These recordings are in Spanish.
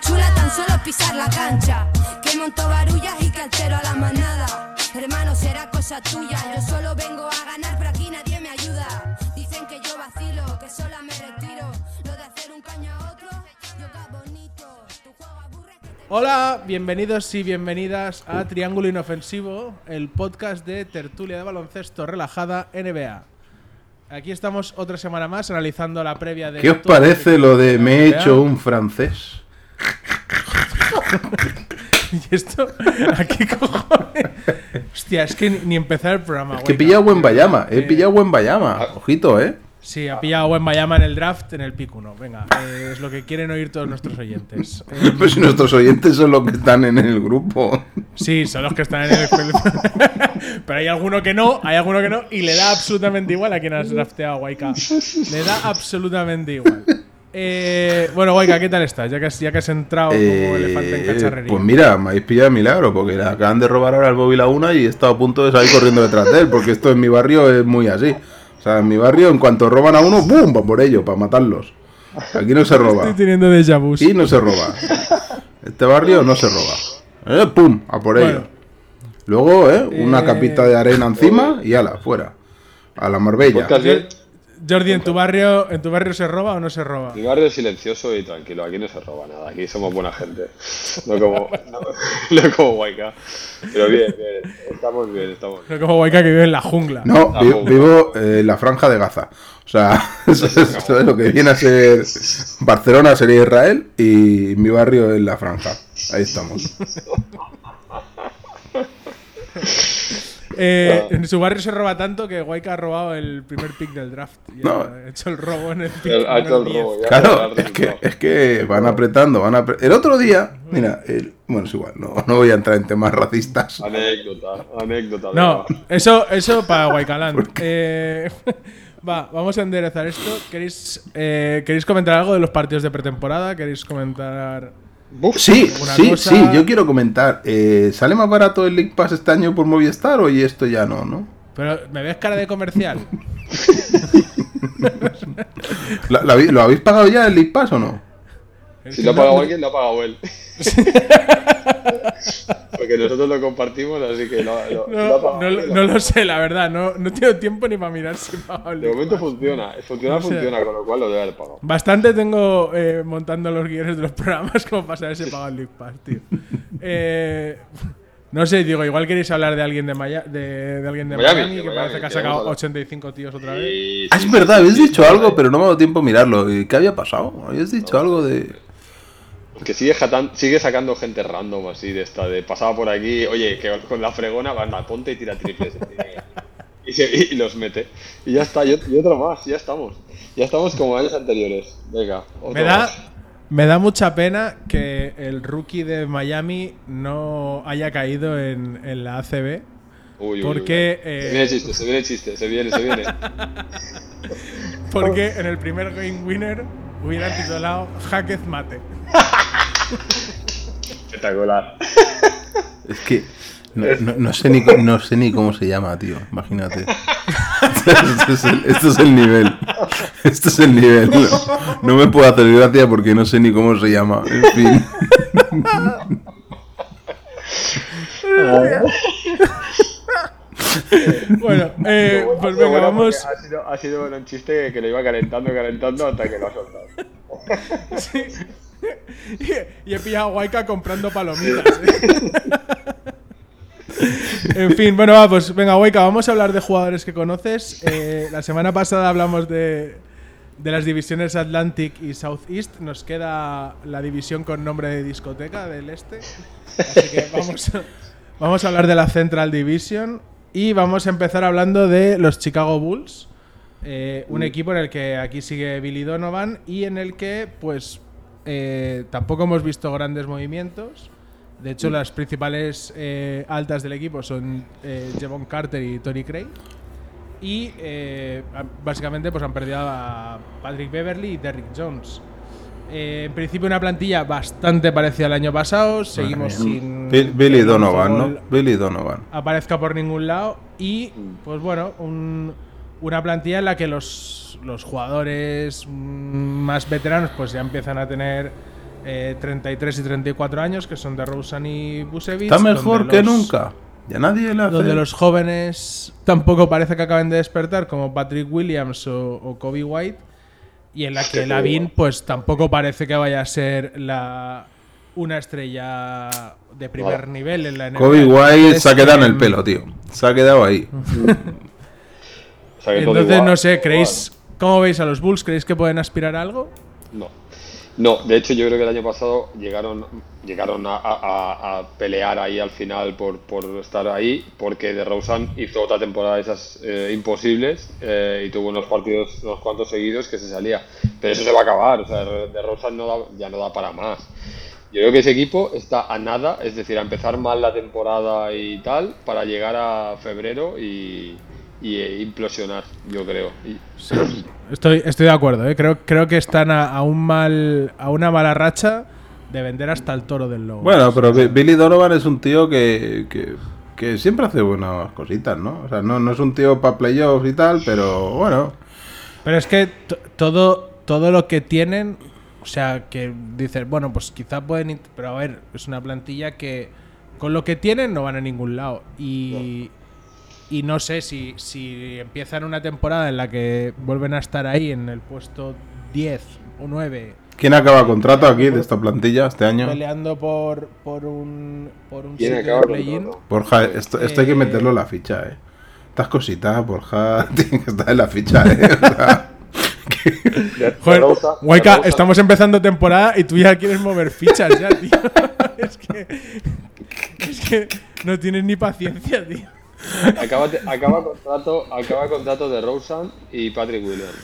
chula tan solo pisar la cancha. Que monto barullas y que altero a la manada. Hermano, será cosa tuya. Yo solo vengo a ganar, pero aquí nadie me ayuda. Dicen que yo vacilo, que sola me Hola, bienvenidos y bienvenidas a Triángulo Inofensivo, el podcast de tertulia de baloncesto relajada NBA. Aquí estamos otra semana más analizando la previa de. ¿Qué os parece lo de me he hecho un francés? ¿Y esto? ¿A qué cojones? Hostia, es que ni- ni empezar el programa. Es que he pillado buen. Bayama, he Eh, pillado buen Bayama. Ojito, ¿eh? Sí, ha pillado buen Bayama en el draft en el pick 1. Venga, eh, es lo que quieren oír todos nuestros oyentes. Eh, Pues si nuestros oyentes son los que están en el grupo. Sí, son los que están en el Pero hay alguno que no, hay alguno que no, y le da absolutamente igual a quien has drafteado, Waika. Le da absolutamente igual. Eh, bueno, Waika, ¿qué tal estás? Ya que has, ya que has entrado como Eh, elefante en cacharrería. pues mira, me habéis pillado de milagro, porque le acaban de robar ahora el móvil a una y he estado a punto de salir corriendo detrás de él, porque esto en mi barrio es muy así. O sea, en mi barrio, en cuanto roban a uno, ¡bum! Va por ello, para matarlos. Aquí no se roba. Estoy teniendo déjà vu. Aquí no se roba. Este barrio no se roba. Eh, ¡Pum! A por ello. Bueno. Luego, ¿eh? Una Eh, capita de arena encima y ala, fuera. A la Marbella. Podcast. Jordi, ¿en tu barrio en tu barrio se roba o no se roba? Mi barrio es silencioso y tranquilo, aquí no se roba nada, aquí somos buena gente. No como, no, no como Waika. Pero bien, bien, estamos bien, estamos bien. No como Waika que vive en la jungla. No, Ah, vi- bueno. vivo eh, en la franja de Gaza. O sea, eso es, eso es lo que viene a ser Barcelona sería Israel y mi barrio es la franja. Ahí estamos. Eh, en su barrio se roba tanto que Waika ha robado el primer pick del draft. Y No. ha hecho el robo en el pick El- Ha hecho el número 10. robo, ya Claro, es que, es que van apretando, van apre- El otro día, mira, el- bueno, es igual, no, no voy a entrar en temas racistas. Anécdota, anécdota. No, eso, eso para Waikaland. Eh, va, vamos a enderezar esto. ¿Queréis, eh, ¿Queréis comentar algo de los partidos de pretemporada? ¿Queréis comentar...? Buf, Sí, sí, cosa- sí, yo quiero comentar. eh, ¿Sale más barato el League Pass este año por Movistar o y esto ya no, no? Pero, ¿me ves cara de comercial? ¿Lo, lo habéis pagado ya el League Pass o no? Si lo ha pagado alguien, lo ha pagado él. Porque nosotros lo compartimos, así que lo, lo- lo ha No, pagado no, él, no lo sé, la verdad. No, no tengo tiempo ni para mirar si pago De momento Pass. funciona, funciona, O sea- funciona, con lo cual lo debe haber pagado. Bastante tengo eh, montando los guiones de los programas como para saber si he pagado el League Pass, tío. Eh, no sé, digo, igual queréis hablar de alguien de, Maya- de, de alguien de Miami, que Miami, parece que ha sacado vamos a hablar. 85 tíos otra vez. Ah, es sí, verdad, habéis sí, dicho sí, algo, sí. pero no me ha dado tiempo a mirarlo. ¿Y ¿Qué había pasado? Habéis dicho algo de. Que sigue, jatan- sigue sacando gente random así de esta, de pasaba por aquí, oye, que con la fregona va, anda, ponte y tira triples. y, se- y los mete. Y ya está, y, ot- y otro más, ya estamos. Ya estamos como años anteriores. Venga, otro Me da, más. me da mucha pena que el rookie de Miami no haya caído en, en la ACB. Uy, uy, porque, uy. eh, Se viene el chiste, se viene el chiste, se viene, se viene. Porque en el primer game winner hubieran titulado Hacketh Mate. Espectacular. Es que. No, no- no sé ni, no sé ni cómo se llama, tío. Imagínate. Esto es el, esto es el nivel. Esto es el nivel. No, no me puedo hacer gracia porque no sé ni cómo se llama. En fin. Bueno, eh, pues venga, Bueno, vamos. Ha sido, ha sido un chiste que lo iba calentando, calentando hasta que lo ha soltado. Sí. Y, y he pillado a Waika comprando palomitas. en fin, bueno, va, pues venga, Waika, vamos a hablar de jugadores que conoces. Eh, la semana pasada hablamos de, de las divisiones Atlantic y Southeast. Nos queda la división con nombre de discoteca del este. Así que vamos a, vamos a hablar de la Central Division. Y vamos a empezar hablando de los Chicago Bulls. Eh, un equipo en el que aquí sigue Billy Donovan y en el que, pues, eh, tampoco hemos visto grandes movimientos. De hecho, las principales eh, altas del equipo son eh, Jevon Carter y Tony Craig. Y eh, básicamente pues han perdido a Patrick Beverly y Derrick Jones. En principio una plantilla bastante parecida al año pasado. Seguimos sin Bi- Billy Donovan, ¿no? Billy Donovan. aparezca por ningún lado y pues bueno un- una plantilla en la que los, los jugadores mm, más veteranos pues ya empiezan a tener eh, 33 y 34 años que son de Rosen y Busevich Está mejor que nunca. Ya nadie hace. donde los jóvenes tampoco parece que acaben de despertar como Patrick Williams o, o Kobe White y en la que Lavin pues tampoco parece que vaya a ser la una estrella de primer nivel en la NBA. Kobe White se ha quedado en el pelo, tío. Se ha quedado ahí. Entonces, igual, no sé, igual. ¿creéis, cómo veis a los Bulls? ¿Creéis que pueden aspirar a algo? No. No, de hecho yo creo que el año pasado llegaron, llegaron a, a- a- a pelear ahí al final por, por estar ahí, porque de Rosen hizo otra temporada de esas eh, imposibles eh, y tuvo unos partidos, unos cuantos seguidos que se salía. Pero eso se va a acabar, o sea, de Rosen no da, ya no da para más. Yo creo que ese equipo está a nada, es decir, a empezar mal la temporada y tal, para llegar a febrero y, y, eh, implosionar, yo creo. Y- Estoy, estoy de acuerdo, ¿eh? creo, creo que están a, a un mal, a una mala racha de vender hasta el toro del lobo. Bueno, pero Bi- Billy Donovan es un tío que, que, que siempre hace buenas cositas, ¿no? O sea, no, no es un tío para playoffs y tal, pero bueno. Pero es que to- todo, todo lo que tienen, o sea, que dices, bueno, pues quizá pueden. Pero a ver, es una plantilla que con lo que tienen no van a ningún lado. Y, y no sé si, si empiezan una temporada en la que vuelven a estar ahí en el puesto 10 o 9, ¿Quién acaba contrato aquí de esta plantilla este año? peleando por, por un, por un ¿Quién sitio acaba? Borja, esto, esto hay que Eh, meterlo en la ficha, ¿eh? Estas cositas, Borja, tiene que estar en la ficha, ¿eh? O sea, Joder, Rosen- estamos empezando temporada y tú ya quieres mover fichas ya, tío. es que. Es que no tienes ni paciencia, tío. Acaba, acaba contrato, acaba contrato de Rosen y Patrick Williams.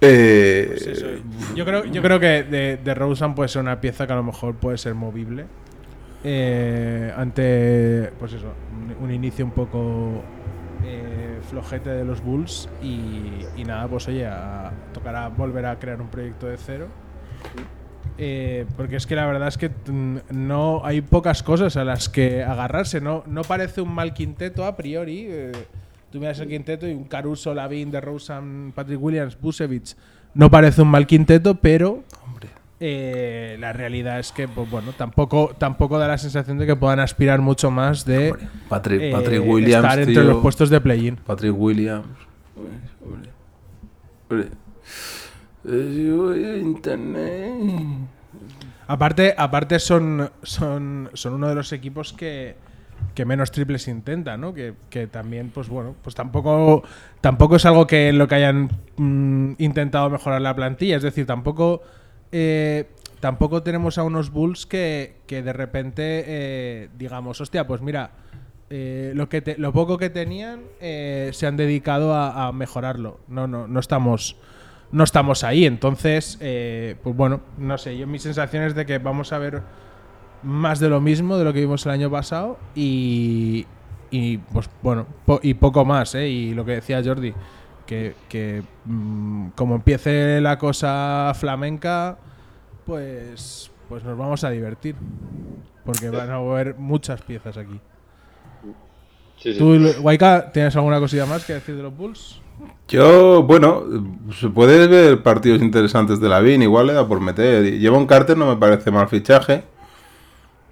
eh, Yo creo, yo creo que de, de Rosen puede ser una pieza que a lo mejor puede ser movible. eh, ante, pues eso, un, un inicio un poco eh, flojete de los Bulls. Y, y nada, pues oye, a- tocará volver a crear un proyecto de cero. Eh, porque es que la verdad es que mm, no hay pocas cosas a las que agarrarse. No, no parece un mal quinteto a priori. eh, tú miras el quinteto y un Caruso, Lavin, DeRozan, Patrick Williams, Busevich no parece un mal quinteto, pero eh, la realidad es que pues bueno tampoco tampoco da la sensación de que puedan aspirar mucho más de Patrick, eh, Patrick Williams, estar entre tío. los puestos de play-in. Patrick Williams. Hombre, hombre. Voy a internet. Aparte, aparte son, son, son uno de los equipos que, que menos triples intenta, ¿no? Que, que también, pues bueno, pues tampoco, tampoco es algo que lo que hayan mm, intentado mejorar la plantilla. Es decir, tampoco, eh, tampoco tenemos a unos Bulls que, que de repente eh, digamos, hostia, pues mira, eh, lo, que lo poco que tenían se han dedicado a, a mejorarlo. No, no, no estamos no estamos ahí. Entonces, eh, pues bueno, no sé, yo mi sensación es de que vamos a ver más de lo mismo de lo que vimos el año pasado y, y pues bueno, po- y poco más, ¿eh? Y lo que decía Jordi, que, que, mm, como empiece la cosa flamenca, pues, pues nos vamos a divertir. Porque van a haber muchas piezas aquí. Sí, sí. ¿Tú, Waika, tienes alguna cosilla más que decir de los Bulls? Yo, bueno, se puede ver partidos interesantes de la VIN, igual le da por meter. Lleva un Carter, no me parece mal fichaje.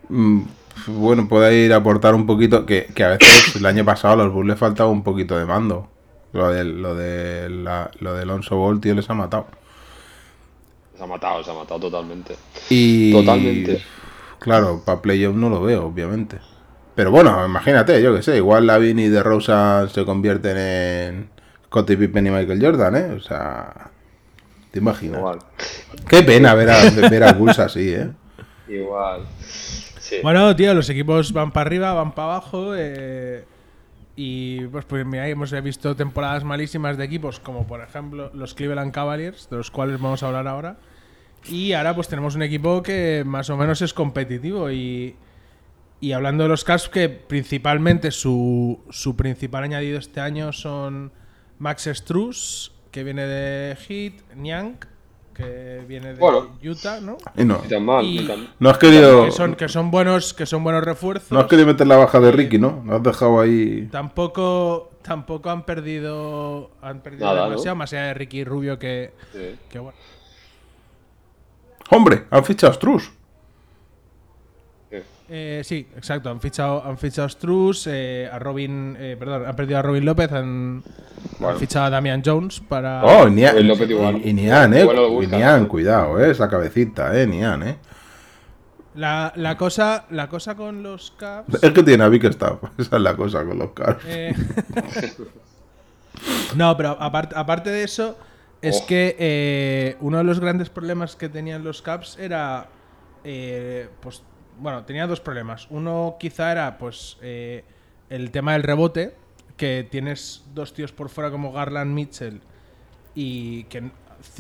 Mm, Bueno, puede ir a aportar un poquito, que, que a veces el año pasado a los Bulls le faltaba un poquito de mando. Lo de, lo de, la- lo de Alonso Ball, tío, les ha matado. Se ha matado, se ha matado totalmente. Y Totalmente. Claro, para playoff no lo veo, obviamente. Pero bueno, imagínate, yo que sé, igual Lavin y De Rosa se convierten en Scottie Pippen y Michael Jordan, ¿eh? O sea, te imaginas. Igual. Qué pena ver a, ver a Bulls así, ¿eh? Igual. Sí. Bueno, tío, los equipos van para arriba, van para abajo. eh, y pues, pues mira, hemos visto temporadas malísimas de equipos, como por ejemplo los Cleveland Cavaliers, de los cuales vamos a hablar ahora. Y ahora pues tenemos un equipo que más o menos es competitivo. Y, y hablando de los Cavs, que principalmente su, su principal añadido este año son Max Struz, que viene de Heat, Niang, que viene de Bueno. Utah, ¿no? Y no. Ni tan mal, Y- tan- No has querido. Que son, que son buenos, que son buenos refuerzos. No has querido meter la baja de Ricky, ¿no? Lo has dejado ahí. Tampoco, tampoco han perdido, han perdido Nada, ¿no? demasiado, más allá de Ricky Rubio que, Sí. que bueno. Hombre, han fichado a Struz. Sí. Eh, sí, exacto. Han fichado, han fichado a Struz, eh, a Robin, eh, perdón, han perdido a Robin López, han, fichado a Damian Jones para. Oh, y Nian. López igual. Y, y Nian, eh. Y. Nian, cuidado, eh. Esa cabecita, eh. Nian, eh. La, la cosa, la cosa con los Cavs. Es que tiene a Bickerstaff. Esa es la cosa con los Cavs. Eh, no, pero aparte, aparte de eso, es Oh. que eh, uno de los grandes problemas que tenían los Caps era. eh, pues, bueno, tenía dos problemas. Uno quizá era pues eh, el tema del rebote, que tienes dos tíos por fuera como Garland Mitchell y que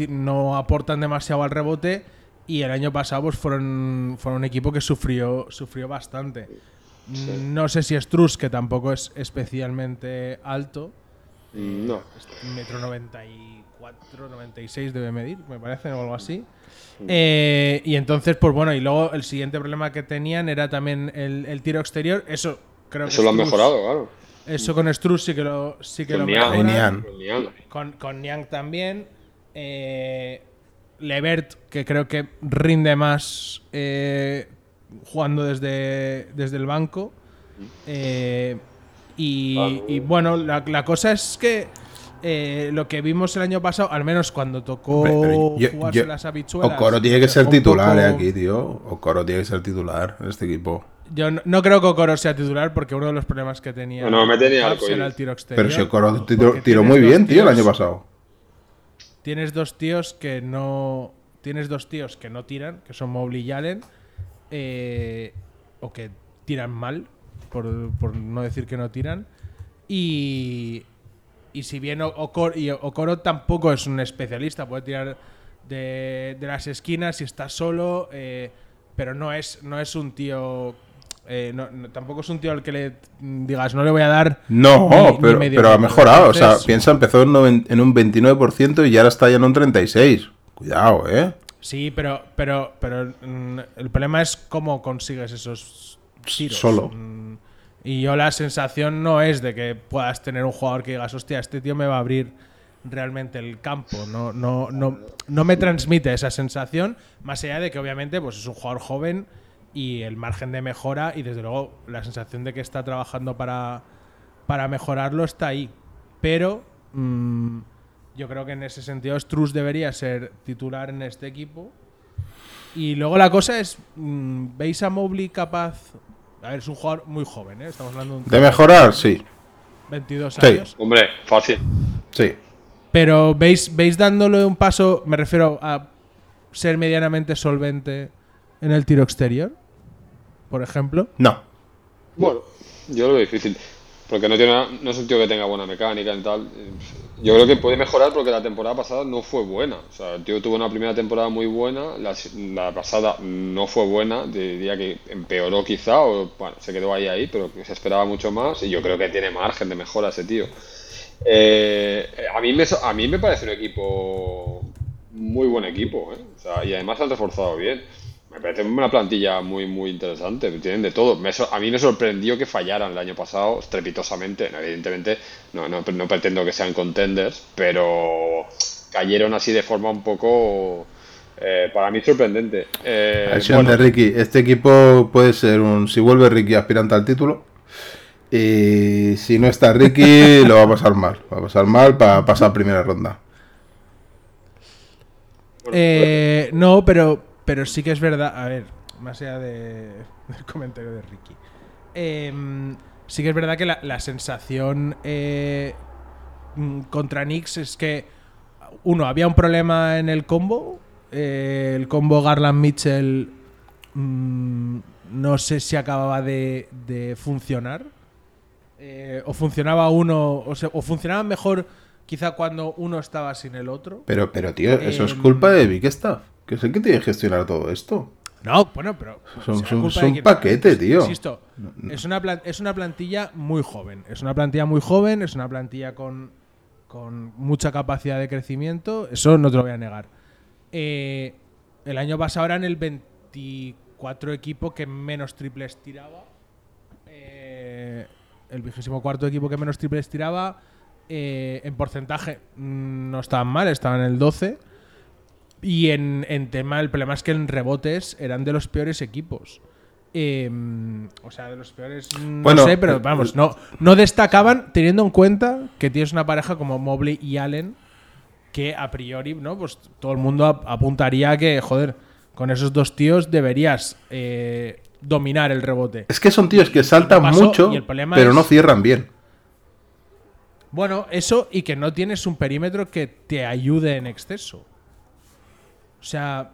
no aportan demasiado al rebote. Y el año pasado pues, fueron, fueron un equipo que sufrió, sufrió bastante. No sé si Struz, que tampoco es especialmente alto, No. metro 94, 96 debe medir, me parece, o algo así. Eh, y entonces, pues bueno, y luego el siguiente problema que tenían era también el, el tiro exterior. Eso creo que Eso lo han mejorado, claro. Eso con Struz sí que lo, sí que Con lo. Niang. Con Niang. Con, con Niang también. Eh, Levert, que creo que rinde más eh, jugando desde, desde el banco. Eh, y, y bueno, la, la cosa es que eh, lo que vimos el año pasado, al menos cuando tocó Hombre, pero yo- jugarse yo- las habichuelas. Okoro tiene que ser un titular poco- eh, aquí, tío. Okoro tiene que ser titular en este equipo. Yo no, no creo que Okoro sea titular porque uno de los problemas que tenía No, Caps arcoíris. era el tiro exterior. Pero si Okoro tiró, muy bien, tío, el año pasado. Tienes dos tíos que no. Tienes dos tíos que no tiran, que son Mobley y Allen, eh, o que tiran mal, por, por no decir que no tiran. Y. Y si bien O- Okoro, y Okoro tampoco es un especialista, puede tirar de, de las esquinas y está solo, eh, pero no es, no es un tío. eh, no- no- tampoco es un tío al que le mm, digas, no le voy a dar. No, ni- pero, pero ha minuto". mejorado. O sea, piensa, empezó en, un 29% y ahora está ya en un 36%. Cuidado, eh. Sí, pero, pero, pero mm, el problema es cómo consigues esos tiros. Solo. Y yo la sensación no es de que puedas tener un jugador que digas, hostia, este tío me va a abrir realmente el campo. No, no, no, no me transmite esa sensación, más allá de que obviamente pues, es un jugador joven y el margen de mejora y desde luego la sensación de que está trabajando para, para mejorarlo está ahí. Pero mm, yo creo que en ese sentido Struz debería ser titular en este equipo. Y luego la cosa es, mm, ¿veis a Mobley capaz? A ver, es un jugador muy joven, ¿eh? Estamos hablando de un De mejorar, sí. 22 Sí. años. Hombre, fácil. Sí. Pero ¿veis, ¿veis dándole un paso, me refiero a ser medianamente solvente en el tiro exterior? Por ejemplo. No. Bueno, yo lo veo difícil. Porque no, tiene, no es un tío que tenga buena mecánica y tal. Yo creo que puede mejorar porque la temporada pasada no fue buena. O sea, el tío tuvo una primera temporada muy buena, la, la pasada no fue buena, diría que empeoró quizá, o bueno, se quedó ahí ahí, pero se esperaba mucho más y yo creo que tiene margen de mejora ese tío. Eh, a, mí me, a mí me parece un equipo, muy buen equipo, ¿eh? O sea, y además han reforzado bien. Me parece una plantilla muy, muy interesante. Tienen de todo. Me so- a mí me sorprendió que fallaran el año pasado estrepitosamente. Evidentemente, no, no, no pretendo que sean contenders, pero cayeron así de forma un poco, eh, para mí, sorprendente. Eh, Acción bueno, de Ricky. Este equipo puede ser un. Si vuelve Ricky aspirante al título. Y si no está Ricky, lo va a pasar mal. Va a pasar mal para pasar primera ronda. Eh, no, pero, pero sí que es verdad. A ver, más allá de- del comentario de Ricky. Em, sí que es verdad que la, la sensación eh, mm, contra Knicks es que, uno, había un problema en el combo. eh, el combo Garland Mitchell mm, no sé si acababa de, de funcionar. Eh, o funcionaba uno, o, funcionaba mejor quizá cuando uno estaba sin el otro. Pero, pero tío, eso es Em, culpa de Bickerstaff. Que es el que tiene que gestionar todo esto. No, bueno, pero. Son- son- son quien- paquete, tío. Insisto, es una, es una plantilla muy joven. Es una plantilla muy joven, es una plantilla con, con mucha capacidad de crecimiento. Eso no te lo voy a negar. Eh, el año pasado eran el 24 equipo que menos triples tiraba. Eh, el vigésimo cuarto equipo que menos triples tiraba. Eh, en porcentaje mm, no estaban mal, estaban en el 12. Y en, en tema, el problema es que en rebotes eran de los peores equipos. Eh, o sea, de los peores. mm, Bueno, no sé, pero eh, vamos, no, no destacaban teniendo en cuenta que tienes una pareja como Mobley y Allen que a priori, ¿no? Pues todo el mundo ap- apuntaría a que, joder, con esos dos tíos deberías eh, dominar el rebote. Es que son tíos que saltan mucho, pero es- no cierran bien. Bueno, eso y que no tienes un perímetro que te ayude en exceso. O sea,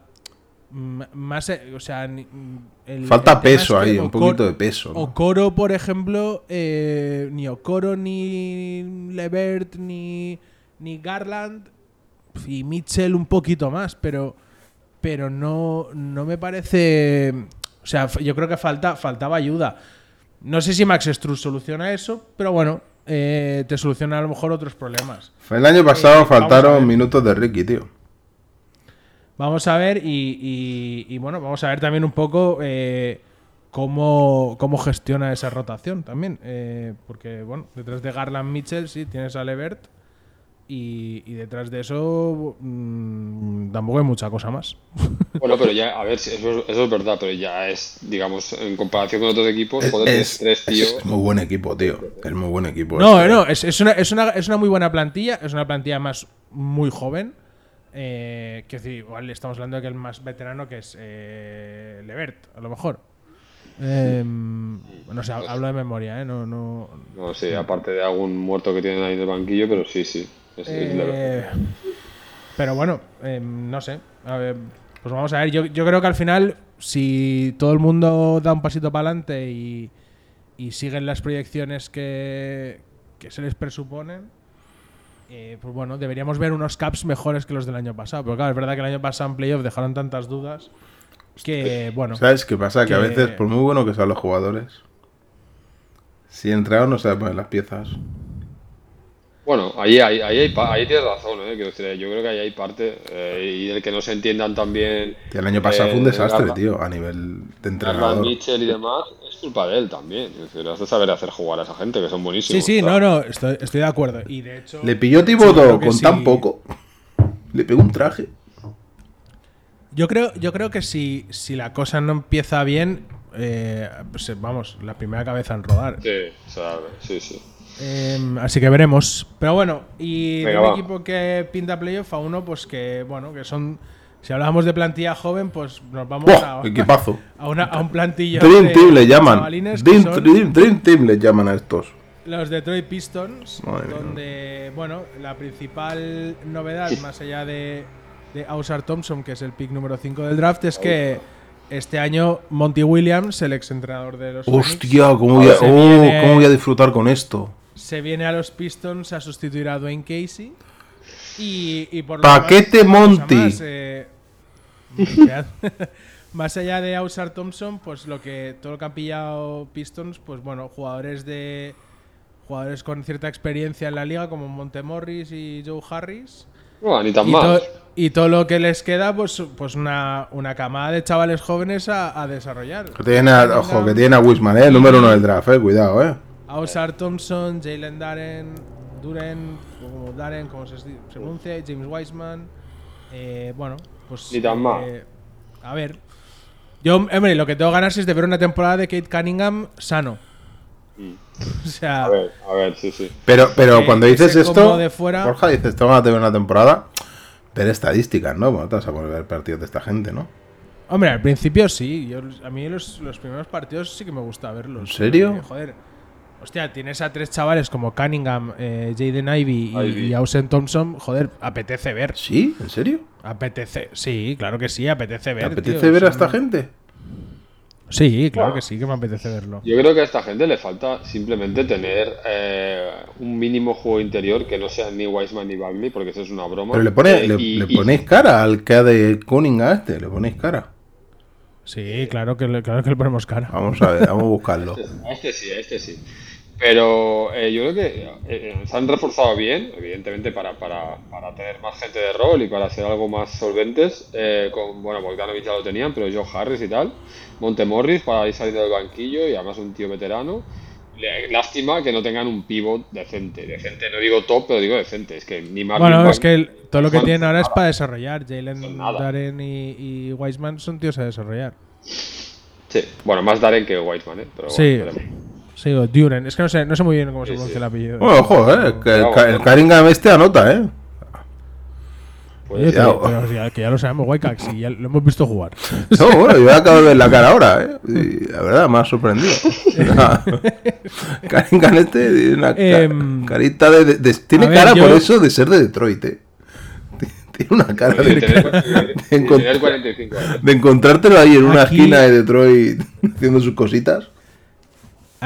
más, eh, o sea, el- Falta el peso es que ahí, un poquito de peso, ¿no? Okoro, por ejemplo, eh, ni Okoro, ni Levert, ni, ni Garland y Mitchell un poquito más, pero, pero no, no me parece. O sea, yo creo que falta, faltaba ayuda. No sé si Max Struz soluciona eso, pero bueno, eh, te soluciona a lo mejor otros problemas. El año pasado Eh, faltaron minutos de Ricky, tío. Vamos a ver y, y- y, bueno, vamos a ver también un poco eh, cómo, cómo gestiona esa rotación también. eh, porque, bueno, detrás de Garland Mitchell sí tienes a Levert y, y detrás de eso mm, tampoco hay mucha cosa más. Bueno, pero ya, a ver, eso, es- eso es verdad, pero ya es, digamos, en comparación con otros equipos, Es, joder, es- tres tíos. es muy buen equipo, tío. Es muy buen equipo. No, este. no, es, es una, es, una, es una muy buena plantilla, es una plantilla más muy joven. Eh, que decir, igual estamos hablando de que el más veterano que es eh, Levert, a lo mejor. Eh, no sé, hablo de memoria, ¿eh? No, no, No sé, aparte de algún muerto que tienen ahí en el banquillo, pero sí, sí. Es, es. Eh, pero bueno, eh, no sé. A ver, pues vamos a ver. Yo, yo creo que al final, si todo el mundo da un pasito para adelante y, y siguen las proyecciones que, que se les presuponen, eh, pues bueno, deberíamos ver unos caps mejores que los del año pasado. Pero claro, es verdad que el año pasado en playoff dejaron tantas dudas que, bueno, ¿Sabes qué pasa? Que a veces, por muy bueno que sean los jugadores, si el entrenador no sabe poner las piezas. Bueno, ahí, ahí, ahí, hay pa- ahí tienes razón, ¿eh? Quiero decir, yo creo que ahí hay parte. eh, y el que no se entiendan también. El año pasado fue un eh, desastre, tío, a nivel de entrenador. Mitchell y demás, es culpa de él también. Es decir, has de saber hacer jugar a esa gente, que son sí, buenísimos. sí, sea, no, no, estoy, estoy de acuerdo. Y de hecho, Le pilló Sí, que con sí. tan poco. Le pegó un traje. Yo creo, yo creo que si, si la cosa no empieza bien, eh, pues, vamos, la primera cabeza en rodar. Sí, sea, sí, sí. Eh, así que veremos. Pero bueno, y de Venga, un va. equipo que pinta playoff a uno, pues que, bueno, que son. Si hablamos de plantilla joven, pues nos vamos a, Equipazo. a, una- a un plantillo. Dream de Team le llaman. Dream, son Dream- Dream Team le llaman a estos. Los Detroit Pistons, Madre mía. donde, bueno, la principal novedad, más allá de, de Ausar Thompson, que es el pick número 5 del draft, es que este año Monty Williams, el exentrenador de los Phoenix, Hostia, ¿cómo voy, a, se oh, viene- ¿cómo voy a disfrutar con esto? se viene a los Pistons a sustituir a Dwayne Casey. Y, y por lo Paquete demás, Monty. Más, eh, más allá de Ausar Thompson, pues lo que todo lo que han pillado Pistons, pues bueno, jugadores de jugadores con cierta experiencia en la liga como Montemorris y Joe Harris. No, ni tan Y, mal. to- y todo lo que les queda, pues, pues una, una camada de chavales jóvenes a, a desarrollar. Que tiene a- ojo, que tiene a Wisman, ¿eh? El número uno del draft, eh. Cuidado, eh. Ausar Thompson, Jalen Darren, Duren, como Darren, como se, se pronuncia, James Wiseman. Eh, bueno, pues. Ni tan mal. eh, a ver. Yo, hombre, lo que tengo ganas es de ver una temporada de Kate Cunningham sano. O sea, A ver, a ver, sí, sí. Pero, pero Que- cuando dices esto, de fuera- Borja, dices, tengo ganas de ver una temporada, ver estadísticas, ¿no? Bueno, te vas a poner a ver partidos de esta gente, ¿no? hombre, al principio sí. Yo, a mí los, los primeros partidos sí que me gusta verlos. ¿En serio? Porque, joder. Hostia, tienes a tres chavales como Cunningham, eh, Jaden Ivy y, Ivy. y Ausen Thompson. Joder, apetece ver. ¿Sí? ¿En serio? Apetece, sí, claro que sí, apetece ¿Te ver. apetece tío, ver a esta gente? Sí, claro Bueno. que sí, que me apetece verlo. Yo creo que a esta gente le falta simplemente tener eh, un mínimo juego interior que no sea ni Wiseman ni Bagley, porque eso es una broma. Pero le, pone, Eh, le, y- le y- ponéis cara al que de Cunningham a este, le ponéis cara. Sí, claro que le, claro que le ponemos cara. Vamos a ver, vamos a buscarlo. A este sí, a este sí. Pero eh, yo creo que eh, se han reforzado bien, evidentemente para, para, para tener más gente de rol y para ser algo más solventes. eh, con, bueno, Bogdanovich ya lo tenían, pero Joe Harris y tal. Montemorris para ir saliendo del banquillo y además un tío veterano. Lástima que no tengan un pivot decente. Decente, no digo top, pero digo decente. Es que ni Marvin Bueno, es que el- todo lo que tienen ahora es para desarrollar. Jalen. Darren y, y Wiseman son tíos a desarrollar. Sí, bueno, más Darren que Whiteman, ¿eh? Pero Sí. Sí, o Duren. Es que no sé, no sé muy bien cómo se pronuncia sí. el apellido. Bueno, ojo, eh. Que el. Ka- el este anota, eh. Puede Oye, pero- que ya lo sabemos, Whitecax, y ya lo hemos visto jugar. No, bueno, yo acabo de ver la cara ahora, ¿eh? Y la verdad, me ha sorprendido. Karim Canete tiene una ca- Em, carita de, de- de- Tiene a ver, cara yo- por eso de ser de Detroit, ¿eh? Tiene una cara Y de, tener, y encont- tener 45 años. de encontrártelo ahí en una Aquí- esquina de Detroit haciendo sus cositas.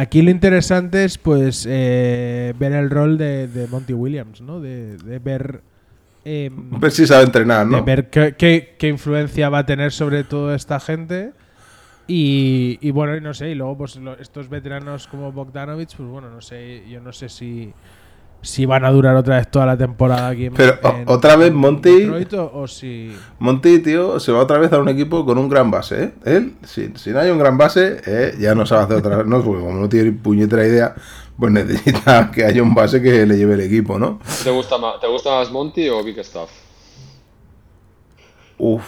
Aquí lo interesante es pues eh, ver el rol de, de Monty Williams, ¿no? De, de ver A ver si sabe entrenar, de ¿no? ver qué, qué- qué influencia va a tener sobre toda esta gente. Y, y bueno, y no sé, y luego pues lo- estos veteranos como Bogdanovich, pues bueno, no sé, yo no sé si, si van a durar otra vez toda la temporada aquí en, Pero, en- otra vez Monty- Detroit o, o si... Monty, tío, se va otra vez a un equipo con un gran base, ¿eh? Él, si, si no hay un gran base, eh, ya no sabe hacer otra No, porque como no tiene puñetera idea, pues necesita que haya un base que le lleve el equipo, ¿no? ¿Te gusta más, ¿Te gusta más Monty o Big Stuff? Uf.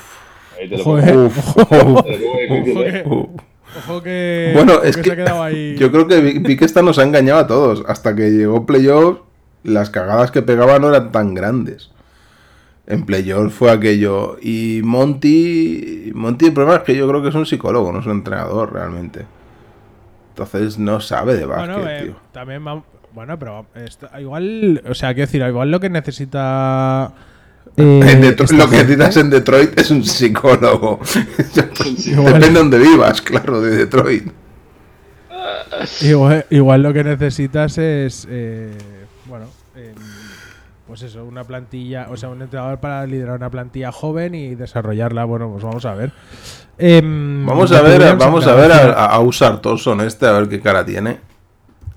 Ahí te lo. Uf, Ojo que- uf. Ojo que, Bueno, ojo es que que se ha quedado ahí. yo creo que Viquesta nos ha engañado a todos. Hasta que llegó Playoff, las cagadas que pegaba no eran tan grandes. En Playoff fue aquello. Y Monty. Monty, el problema es que yo creo que es un psicólogo, no es un entrenador realmente. Entonces no sabe de básquet, Bueno, eh, tío. también va- Bueno, pero esto- igual, o sea, quiero decir, igual lo que necesita. eh, En Detro- esta lo que necesitas en Detroit es un psicólogo. Depende de dónde vivas, claro, de Detroit. Igual, igual lo que necesitas es. eh, bueno, em, pues eso, una plantilla. O sea, un entrenador para liderar una plantilla joven y desarrollarla. Bueno, pues vamos a ver. Em, Vamos a ver, Williams, vamos a ver a, a usar Tolson este, a ver qué cara tiene.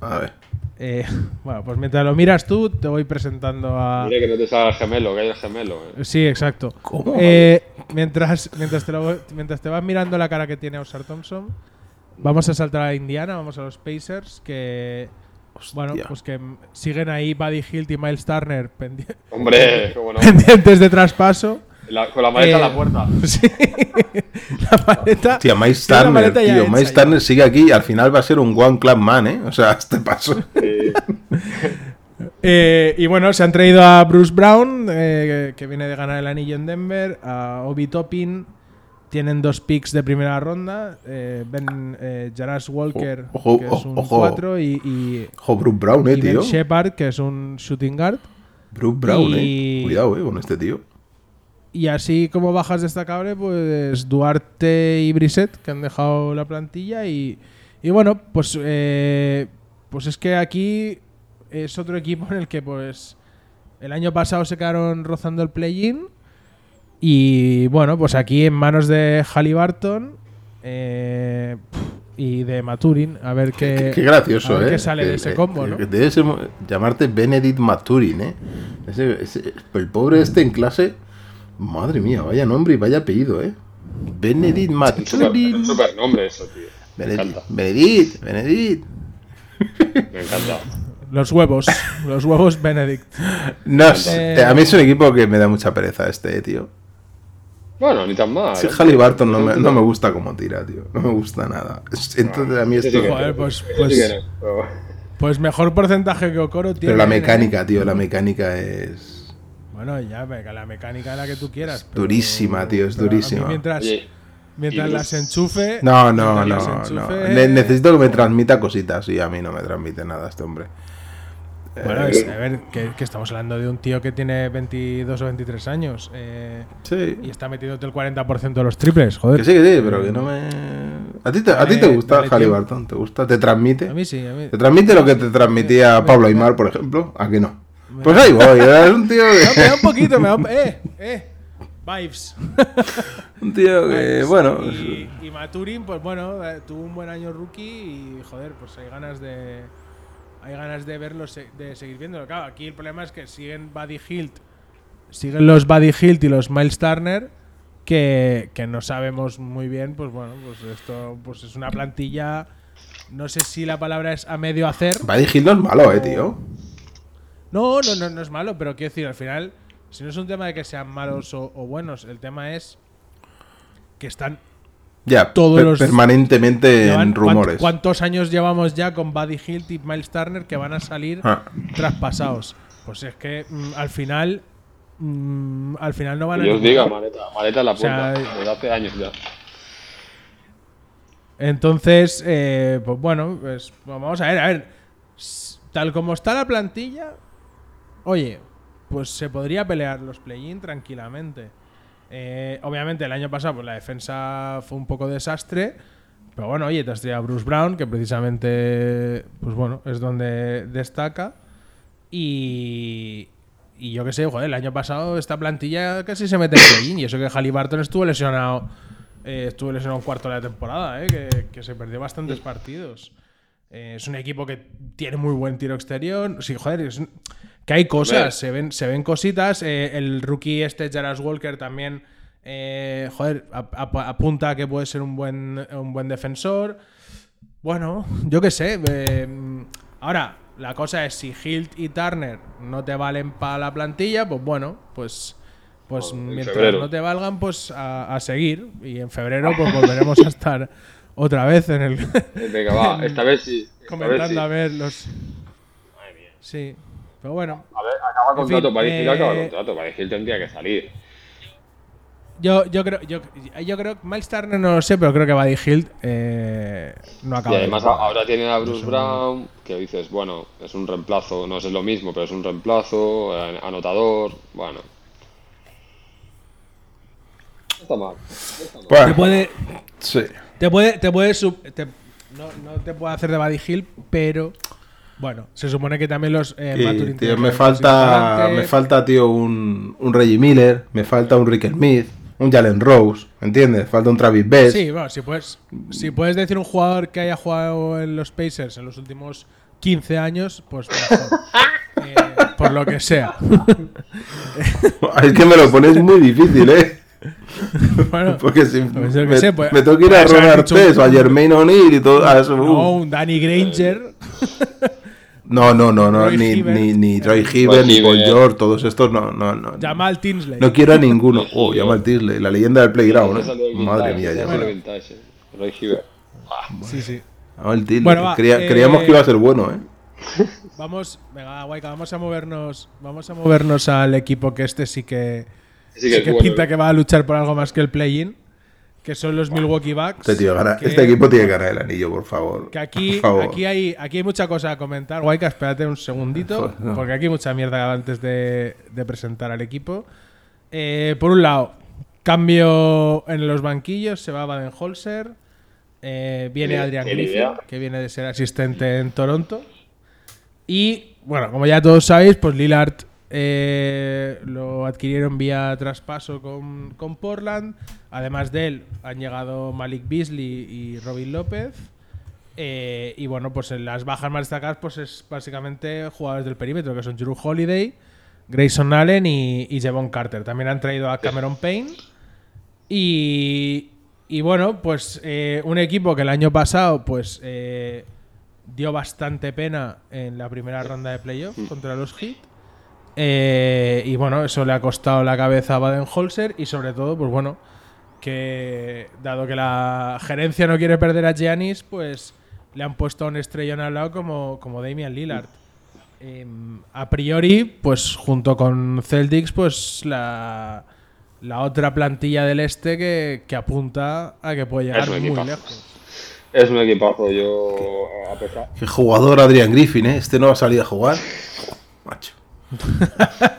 A ver. eh, bueno, pues mientras lo miras tú, te voy presentando a. Mira que no te salga el gemelo, que hay el gemelo. ¿eh? Sí, exacto. ¿Cómo? Eh, mientras, mientras, te lo- mientras te vas mirando la cara que tiene Osar Thompson, vamos a saltar a Indiana, vamos a los Pacers, que bueno, Hostia. pues que siguen ahí Buddy Hilt y Miles Turner pendi- Hombre, pendientes de traspaso. La- con la maleta Eh, a la puerta. Sí. la maleta. Miles Turner, ya tío. hecha Miles ya. Turner sigue aquí y al final va a ser un One Club Man, ¿eh? O sea, este paso. Sí. Eh, y bueno, se han traído a Bruce Brown, eh, que viene de ganar el anillo en Denver, a Obi Toppin. Tienen dos picks de primera ronda. Eh, ben eh, Jaras Walker, Ojo, que es un ojo. 4, y, y, Ojo, Bruce Brown, eh, Ben. Shepard, que es un shooting guard. Bruce Brown, y- eh. Cuidado, eh, con este tío. Y así como bajas destacable, pues Duarte y Brissett, que han dejado la plantilla. Y, y bueno, pues, eh, pues es que aquí es otro equipo en el que pues el año pasado se quedaron rozando el play-in. Y bueno, pues aquí en manos de Halliburton eh, y de Maturin, a ver qué, Qué, qué gracioso, a ver eh. qué sale de ese que- combo, que- ¿no? que debe ser llamarte Benedict Maturin, eh. Ese- ese- el pobre este en clase. Madre mía, vaya nombre y vaya apellido, eh. Benedict super, Maturin. un super nombre eso, tío. Benedict. Benedict, Benedict. Me encanta. Los huevos, los huevos Benedict. No, sé, Eh, a mí es un equipo que me da mucha pereza este, eh, tío. Bueno, ni tan mal. ¿eh? Halliburton no me, no me gusta como tira, tío. No me gusta nada. Es- Entonces a mí esto... sí Joder, pues- pues- sí Pues mejor porcentaje que Okoro tiene. Pero la mecánica, tío, la mecánica es... Bueno, ya, venga, la mecánica es la que tú quieras. pero- durísima, tío, es durísima. mientras las enchufe. No, no, no, no. necesito que me transmita cositas y a mí no me transmite nada este hombre. Bueno, es- a ver, que, que estamos hablando de un tío que tiene 22 o 23 años eh, Sí. y está metiéndote el 40% de los triples, joder. Que sí, que sí, pero que no me... ¿A ti te, a ti te gusta Halliburton? ¿Te gusta? ¿Te transmite? A mí sí, a mí. ¿Te transmite lo que te transmitía Pablo Aymar, por ejemplo? ¿A que no? Pues ahí voy, es un tío No, me da que... un poquito, me da un. ¡Eh! ¡Eh! Vibes. Un tío que, bueno... Y, y Maturin, pues bueno, eh, tuvo un buen año rookie y joder, pues hay ganas de. Hay ganas de verlo, de seguir viéndolo. Claro, aquí el problema es que siguen Buddy Hilt, siguen los Buddy Hilt y los Miles Turner, que, que no sabemos muy bien, pues bueno, pues esto pues es una plantilla, no sé si la palabra es a medio hacer. Buddy Hill no es malo, eh, tío. No, no, no, no es malo, pero quiero decir, al final, si no es un tema de que sean malos o, o buenos, el tema es que están Ya, Todos per- los- permanentemente Llevan- en ¿cuán- rumores. ¿Cuántos años llevamos ya con Buddy Hilt y Miles Turner que van a salir Ah. traspasados? Pues es que mm, al final. mm, al final no van a. Yo os ningún diga, maleta, maleta en la O sea, puerta. desde hace años ya. Entonces, eh, pues bueno, pues vamos a ver, a ver. Tal como está la plantilla, oye, pues se podría pelear los play-in tranquilamente. Eh, obviamente el año pasado pues, la defensa fue un poco desastre, pero bueno, oye, te has traído a Bruce Brown, que precisamente, pues bueno, es donde destaca. Y, y yo qué sé, joder, el año pasado esta plantilla casi se mete en play-in, y eso que Halliburton estuvo lesionado, eh, estuvo lesionado un cuarto de la temporada, eh, que, que se perdió bastantes partidos. Es un equipo que tiene muy buen tiro exterior. Sí, joder, es un- que hay cosas, se ven, se ven cositas. Eh, el rookie este, Jaras Walker, también, eh, joder, ap- ap- apunta a que puede ser un buen, un buen defensor. Bueno, yo qué sé. eh, ahora, la cosa es si Hilt y Turner no te valen para la plantilla, pues bueno, pues, pues Bueno, mientras febrero. no te valgan, pues a, a seguir. Y en febrero pues volveremos a estar otra vez en el Venga, va, esta vez sí. Esta vez sí. comentando a ver los. Sí, pero bueno. A ver, acaba contrato. fin, Para Hill eh, acaba contrato. Para Hill tendría que salir. Yo, yo creo, yo, yo creo que Miles Turner no lo sé, pero creo que Buddy Hilt eh, no Y acaba. de- además ahora tienen a Bruce Brown, que dices, bueno, es un reemplazo, no es lo mismo, pero es un reemplazo, eh, anotador, bueno. No está mal. está mal. Bueno, Te puede, sí. te puede, te puede sub- te- no, no te puede hacer de Buddy Hill, pero bueno, se supone que también los eh, Y, tío, me falta, me falta, tío, un, un Reggie Miller, me falta un Rick Smith, un Jalen Rose, ¿entiendes? Falta un Travis Best. Sí, bueno, si puedes, si puedes decir un jugador que haya jugado en los Pacers en los últimos 15 años, pues mejor. Eh, por lo que sea. Es que me lo pones muy difícil, ¿eh? bueno, Porque si Pues me, sé, pues, me tengo que ir a haber Ron un- o a Jermaine O'Neal y todo. a eso, no, uh. un Danny Granger. No, no, no, no, ni, ni, ni Troy ni Paul. George, todos estos no, no, no. Jamal Tinsley. No quiero a ninguno. Oh, llama al Tisley, la leyenda del playground, ¿eh? Madre mía, vintage, eh. Roy Hibbert. Sí, sí. Llama al Tisley. Bueno, va, Creía- eh, Creíamos que iba a ser bueno, ¿eh? Vamos, venga, Guayca, vamos a movernos, vamos a movernos al equipo que este sí que, Sí que es que bueno, pinta eh. que va a luchar por algo más que el play-in, que son los Milwaukee Bucks. Este, tío gana- que- este equipo tiene que ganar el anillo, por favor. Que aquí, Por favor. aquí, hay, aquí hay mucha cosa a comentar. Guayca, espérate un segundito, no. porque aquí hay mucha mierda antes de, de presentar al equipo. Eh, por un lado, cambio en los banquillos, se va Baden-Holzer, eh, viene Adrian Griffin, que viene de ser asistente en Toronto. Y, bueno, como ya todos sabéis, pues Lillard eh, lo adquirieron vía traspaso con, con Portland. Además de él, han llegado Malik Beasley y Robin López. Eh, y bueno, pues en las bajas más destacadas, pues es básicamente jugadores del perímetro, que son Drew Holiday, Grayson Allen y, y Javon Carter. También han traído a Cameron Payne. Y, bueno, pues eh, un equipo que el año pasado, pues dio bastante pena en la primera ronda de playoff contra los Heat. Eh, y bueno, eso le ha costado la cabeza a Baden-Holzer y sobre todo, pues bueno, que dado que la gerencia no quiere perder a Giannis, pues le han puesto a un estrellón al lado como, como Damian Lillard. Em, a priori, pues junto con Celtics, pues la, la otra plantilla del este que, que apunta a que puede llegar muy equipazo. lejos. Es un equipazo, yo a pesar, Qué jugador Adrian Griffin, ¿eh? Este no va a salir a jugar. Macho.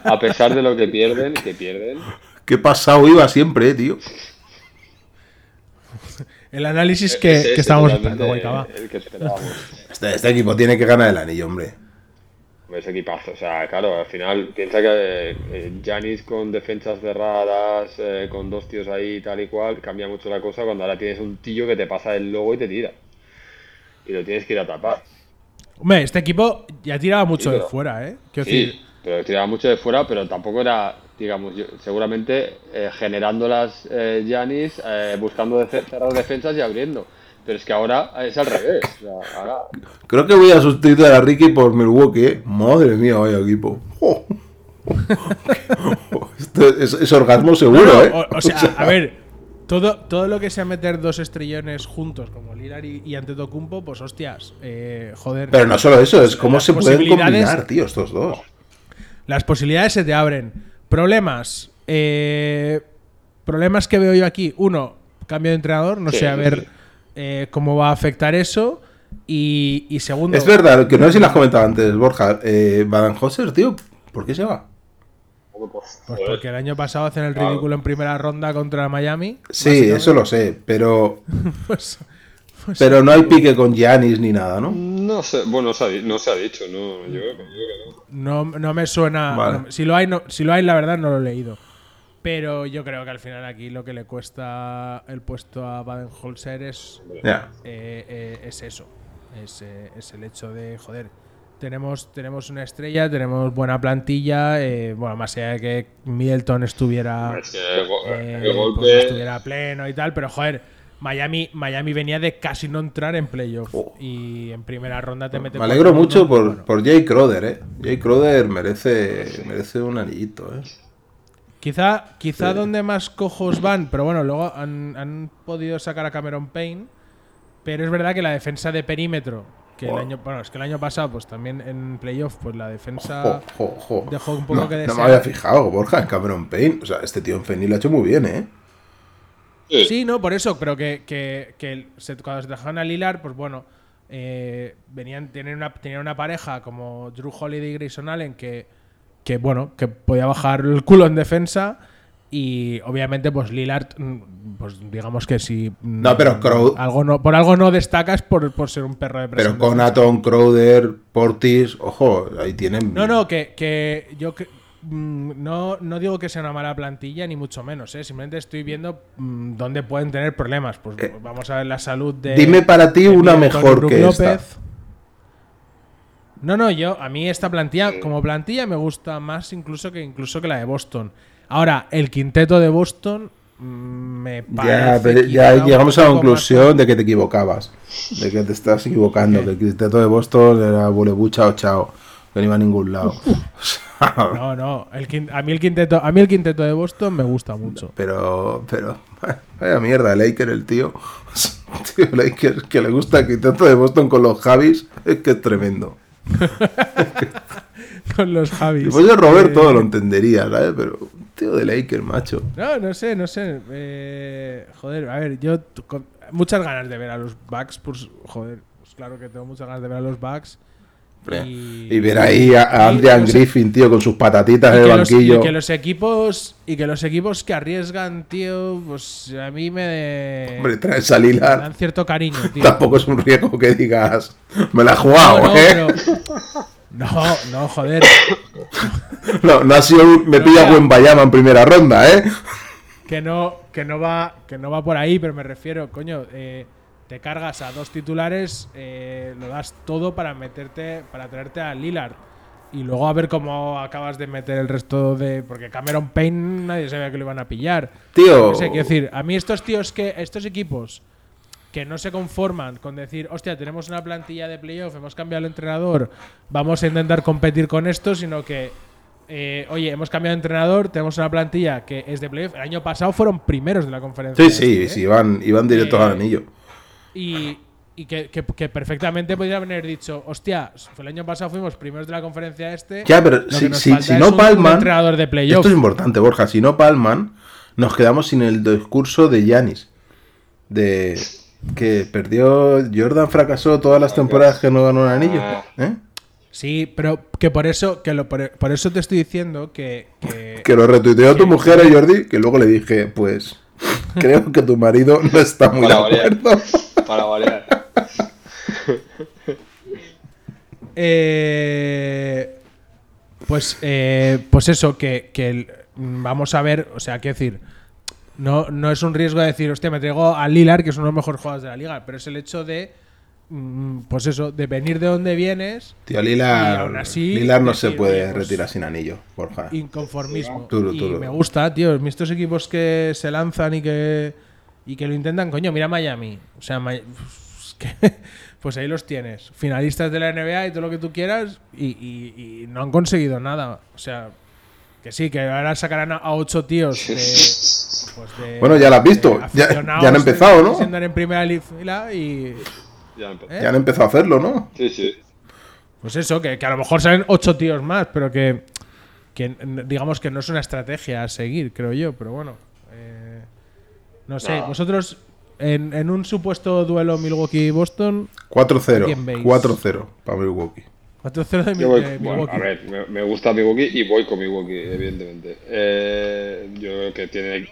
A pesar de lo que pierden, que pierden, Qué pasado iba siempre, eh, tío. El análisis que, estábamos esperando, Guayca, va. el que esperábamos. Este, este equipo tiene que ganar el anillo, hombre. Ese equipazo, o sea, claro, al final piensa que Janis con defensas cerradas, eh, con dos tíos ahí tal y cual, cambia mucho la cosa cuando ahora tienes un tío que te pasa el logo y te tira. Y lo tienes que ir a tapar. Hombre, este equipo ya tiraba mucho Sí, de fuera, ¿eh? Quiero Sí, decir, pero tiraba mucho de fuera, pero tampoco era, digamos, yo- seguramente eh, generando las eh, Giannis, eh, buscando cerrar defensas y abriendo. Pero es que ahora es al revés. o sea, ahora, Creo que voy a sustituir a Ricky por Milwaukee. ¿eh? Madre mía, vaya equipo. Jo. Esto es, es orgasmo seguro, No, no, ¿eh? o, o sea, a ver, todo, todo lo que sea meter dos estrellones juntos, como Lillard y, y Antetokounmpo, pues hostias, eh, joder. Pero no solo eso, es cómo se pueden combinar, tío, estos dos. Las posibilidades se te abren. Problemas. eh, problemas que veo yo aquí. Uno, cambio de entrenador. No Sí, sé a ver eh, cómo va a afectar eso. Y, y segundo. Es verdad, que no sé si lo has comentado antes, Borja. Eh, Baden-Holzer, tío, ¿por qué se va? Pues porque el año pasado hacen el ridículo en primera ronda contra Miami. Sí, eso lo sé, pero Pues- pues pero no hay pique con Giannis ni nada, ¿no? No sé, bueno, no se ha, di- no se ha dicho, no, yo, creo que- yo creo que no. No, no me suena. Vale. no- si, lo hay, no, si lo hay, la verdad no lo he leído. Pero yo creo que al final aquí lo que le cuesta el puesto a Baden-Holzer es, eh, eh, es eso. Es, eh, es el hecho de, joder, tenemos, tenemos una estrella, tenemos buena plantilla. eh, bueno, más allá de que Middleton estuviera, Es que el, go- eh, el pues, estuviera pleno y tal, pero joder. Miami, Miami venía de casi no entrar en playoff Oh. y en primera ronda te mete Me alegro mucho por, bueno. por Jay Crowder, ¿eh? Jay Crowder merece, merece un anillito, ¿eh? Quizá, quizá donde más cojos van, pero bueno, luego han, han podido sacar a Cameron Payne. Pero es verdad que la defensa de perímetro, que el año, bueno, es que el año pasado, pues también en playoff, pues la defensa Jo, jo, jo. dejó un poco no, que no desear. me había fijado, Borja, en Cameron Payne. O sea, este tío en Fenil lo ha hecho muy bien, ¿eh? Sí, Sí, no, por eso, pero que, que, que se- cuando se dejaron a Lilar, pues bueno, eh, venían, tenían una, tenían una pareja como Drew Holiday y Grayson Allen que, que, bueno, que podía bajar el culo en defensa. Y obviamente, pues Lillard, mm, pues digamos que si mm, No, pero Crow- algo no, por algo no destacas por, por ser un perro de Pero presión. con defensa. Aton, Crowder, Portis, ojo, ahí tienen. No, no, que, que yo que- mm, no, no digo que sea una mala plantilla, ni mucho menos, ¿eh? Simplemente estoy viendo mm, dónde pueden tener problemas. Pues Eh, vamos a ver la salud de. Dime para ti una mejor que esta. No, no, yo, a mí esta plantilla, como plantilla, me gusta más incluso que incluso que la de Boston. Ahora, el quinteto de Boston mm, me parece. Ya, ya llegamos a la más- conclusión de que te equivocabas. De que te estás equivocando. Que el quinteto de Boston era Bulebu chao chao. Que no iba a ningún lado. No, no, el a, mí el quinteto, a mí el quinteto de Boston me gusta mucho. Pero, pero, vaya mierda, Laker el tío. Tío, Laker, que le gusta el quinteto de Boston con los Javis, es que es tremendo. Con los Javis. Si fuese Roberto Eh, lo entendería, ¿sabes? Pero, tío de Laker, macho. No, no sé, no sé. Eh, joder, a ver, yo con muchas ganas de ver a los Bucks. Pues, joder, pues claro que tengo muchas ganas de ver a los Bucks. Y, Y ver ahí a, Adrian los- Griffin, tío, con sus patatitas en el los- banquillo. y que los equipos y que los equipos que arriesgan, tío, pues a mí me, Hombre, traes a me Lillard. dan cierto cariño, tío. Tampoco es un riesgo que digas, me la he jugado, no, no, ¿eh? pero- no, no, joder. No, no ha sido un, me No, pilla buen Bayama en primera ronda, ¿eh? que no, que no va, que no va por ahí, pero me refiero, coño, eh, te cargas a dos titulares, eh, lo das todo para meterte, para traerte a Lillard. Y luego a ver cómo acabas de meter el resto de. Porque Cameron Payne nadie sabía que lo iban a pillar. Tío. No sé, quiero decir, a mí estos tíos que. Estos equipos que no se conforman con decir, hostia, tenemos una plantilla de playoff, hemos cambiado el entrenador, vamos a intentar competir con esto, sino que, eh, oye, hemos cambiado de entrenador, tenemos una plantilla que es de playoff. El año pasado fueron primeros de la conferencia. Sí, sí, este, sí, ¿eh? iban, iban directos Eh, al anillo. Y, y que, que- que perfectamente podrían haber dicho, hostia, el año pasado fuimos primeros de la conferencia este. Ya, pero si, no un- palman. entrenador de playoff. Esto es importante, Borja. Si no palman, nos quedamos sin el discurso de Yanis. De que perdió. Jordan fracasó todas las temporadas que no ganó un anillo. ¿eh? Sí, pero que por eso, que lo, por, por eso te estoy diciendo que, que- Que lo retuiteó tu mujer a Jordi. Que luego le dije, pues. Creo que tu marido no está muy de acuerdo. Para variar. Eh, pues, eh, pues eso, que, que el- vamos a ver, o sea, quiero decir, no, no es un riesgo de decir, hostia, me traigo a Lilar, que es uno de los mejores jugadores de la liga, pero es el hecho de mm, pues eso, de venir de donde vienes, Tío, Y Lilar, aún así, Lilar no se puede pues- retirar sin anillo, Borja. inconformismo. Y me gusta, tío. Estos equipos que se lanzan y que, y que lo intentan, coño, mira Miami. O sea, pues ahí los tienes. Finalistas de la NBA y todo lo que tú quieras y, y- y no han conseguido nada. O sea, que sí, que ahora sacarán a, ocho tíos de, pues de- Bueno, ya lo has visto. Ya- han empezado, ¿no? en primera fila y... Ya. ¿Eh? Han empezado a hacerlo, ¿no? Sí, sí. Pues eso, que, que a lo mejor salen ocho tíos más, pero que, que digamos que no es una estrategia a seguir, creo yo, pero bueno. Eh, no sé, No. vosotros en, en un supuesto duelo Milwaukee-Boston, 4-0. ¿Quién veis? 4-0 para Milwaukee. 4-0 de, Yo voy, de bueno, Milwaukee. a ver, me, me gusta Milwaukee y voy con Milwaukee, evidentemente. Eh, yo creo que tiene,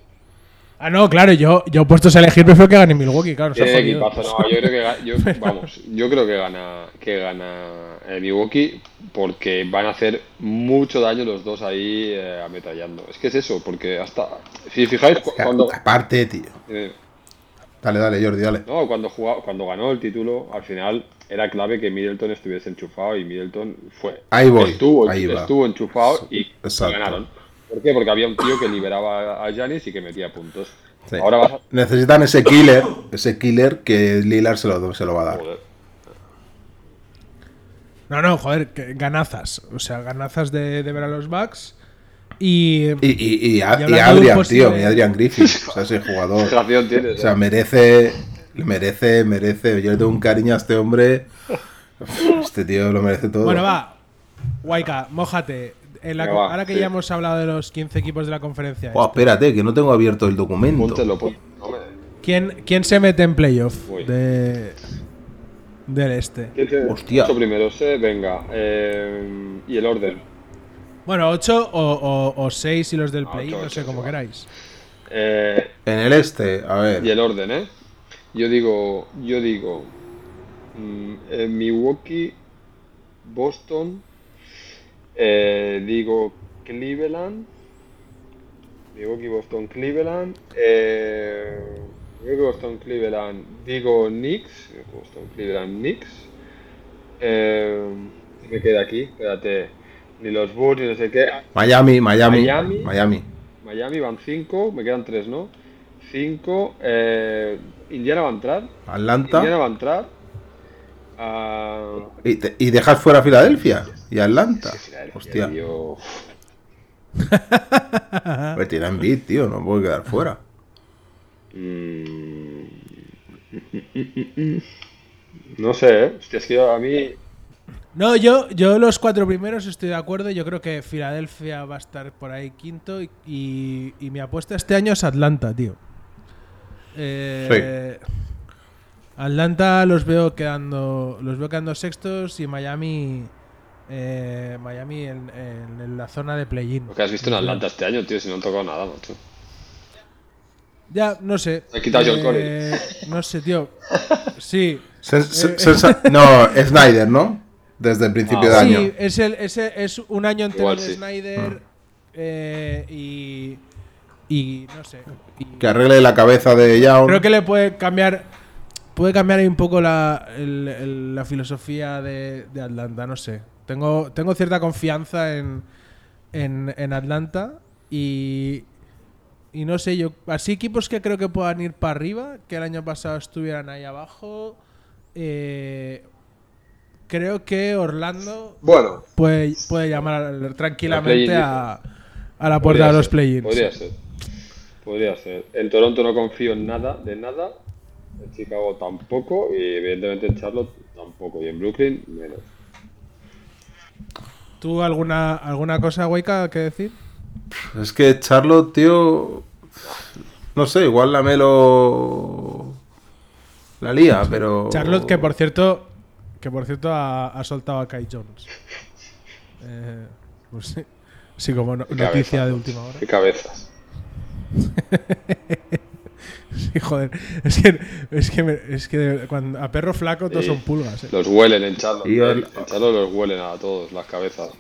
Ah, no, claro, yo, yo puestos a elegir prefiero que gane Milwaukee, claro. tiene equipazo. No, yo creo que, yo, vamos, yo creo que gana, que gana eh, Milwaukee porque van a hacer mucho daño los dos ahí eh, ametrallando. Es que es eso, porque hasta, si fijáis, cu- cuando, Aparte, tío. eh, Dale, dale, Jordi, dale. no, cuando jugaba, cuando ganó el título, al final era clave que Middleton estuviese enchufado y Middleton fue. Ahí voy, Estuvo, ahí va. estuvo enchufado y Exacto. ganaron. ¿Por qué? Porque había un tío que liberaba a Giannis y que metía puntos. Sí. Ahora vas a. Necesitan ese killer, ese killer que Lilar se lo, se lo va a dar. Joder. No, no, joder, que ganazas. O sea, ganazas de, de ver a los Bucks. Y, Y, y, y, a- Y de Adrian, tío, y Adrian Griffith. O sea, ese jugador. O sea, merece, merece, merece. Yo le tengo un cariño a este hombre. Este tío lo merece todo. Bueno, va. Waika, mójate. En la- Venga, va, ahora que sí. ya hemos hablado de los 15 equipos de la conferencia. Buah, espérate, que no tengo abierto el documento. Póntelo, ¿Quién, quién se mete en playoff de, del este? ¿Quién te- Hostia. ocho primeros, eh? Venga. eh, y el orden. Bueno, 8 o, o, 6 y los del Ah, play, ocho, no sé, sí, como va. queráis. Eh, En el este, a ver. y el orden, ¿eh? Yo digo. Yo digo. mm, eh, Milwaukee, Boston. Eh, digo Cleveland. Milwaukee, Boston, Cleveland. Eh, Milwaukee, Boston, Cleveland. Digo Knicks. Boston, Cleveland, Knicks. Eh, ¿Qué me queda aquí? Espérate. Ni los Bulls, ni no sé qué. Miami, Miami. Miami. Miami. Miami van 5, me quedan 3, ¿no? 5. Eh, Indiana va a entrar. Indiana Atlanta. va a entrar. Ah, Y, te- y dejas fuera Filadelfia y Atlanta. Filadelfia, Hostia. tío. Pues tiene Embiid, tío, no puede quedar fuera. Mm. No sé, ¿eh? Hostia, es que a mí. No, yo, yo los cuatro primeros estoy de acuerdo. Yo creo que Filadelfia va a estar por ahí quinto. Y, y, y mi apuesta este año es Atlanta, tío. Eh, Atlanta los veo quedando. Los veo quedando sextos y Miami. eh, Miami en, en- en la zona de play-in. Lo que has visto en Atlanta este año, tío, si no han tocado nada, macho. Ya, no sé. He quitado John Eh, No sé, tío. Sí. Sen- sen- sensa- no, Snyder, ¿no? Desde el principio de Ah, año. Sí, es, el, es un año entero Igual de sí. Snyder eh, y, y no sé. y Que arregle la cabeza de Young. creo que le puede cambiar puede cambiar ahí un poco la, el- el- la filosofía de, de Atlanta, no sé. Tengo, tengo cierta confianza en, en, en Atlanta y, y no sé, yo así equipos que creo que puedan ir para arriba, que el año pasado estuvieran ahí abajo. eh, creo que Orlando Bueno, puede, puede llamar tranquilamente a, a la puerta de los play-ins. Podría ser. Podría ser. En Toronto no confío en nada, de nada. En Chicago tampoco. Y evidentemente en Charlotte tampoco. Y en Brooklyn menos. ¿Tú alguna, alguna cosa, Waika, que decir? Es que Charlotte, tío. No sé, igual la Melo. La lía, pero. Charlotte, que por cierto, que por cierto ha, ha soltado a Kai Jones. Eh, pues sí, sí, como no- noticia cabezas, de última hora. Qué cabezas. Sí, joder. Es que, es que, me- es que cuando, a perro flaco todos Sí. son pulgas. eh. Los huelen en Charlotte. Y el- En Charlotte los huelen a todos, las cabezas.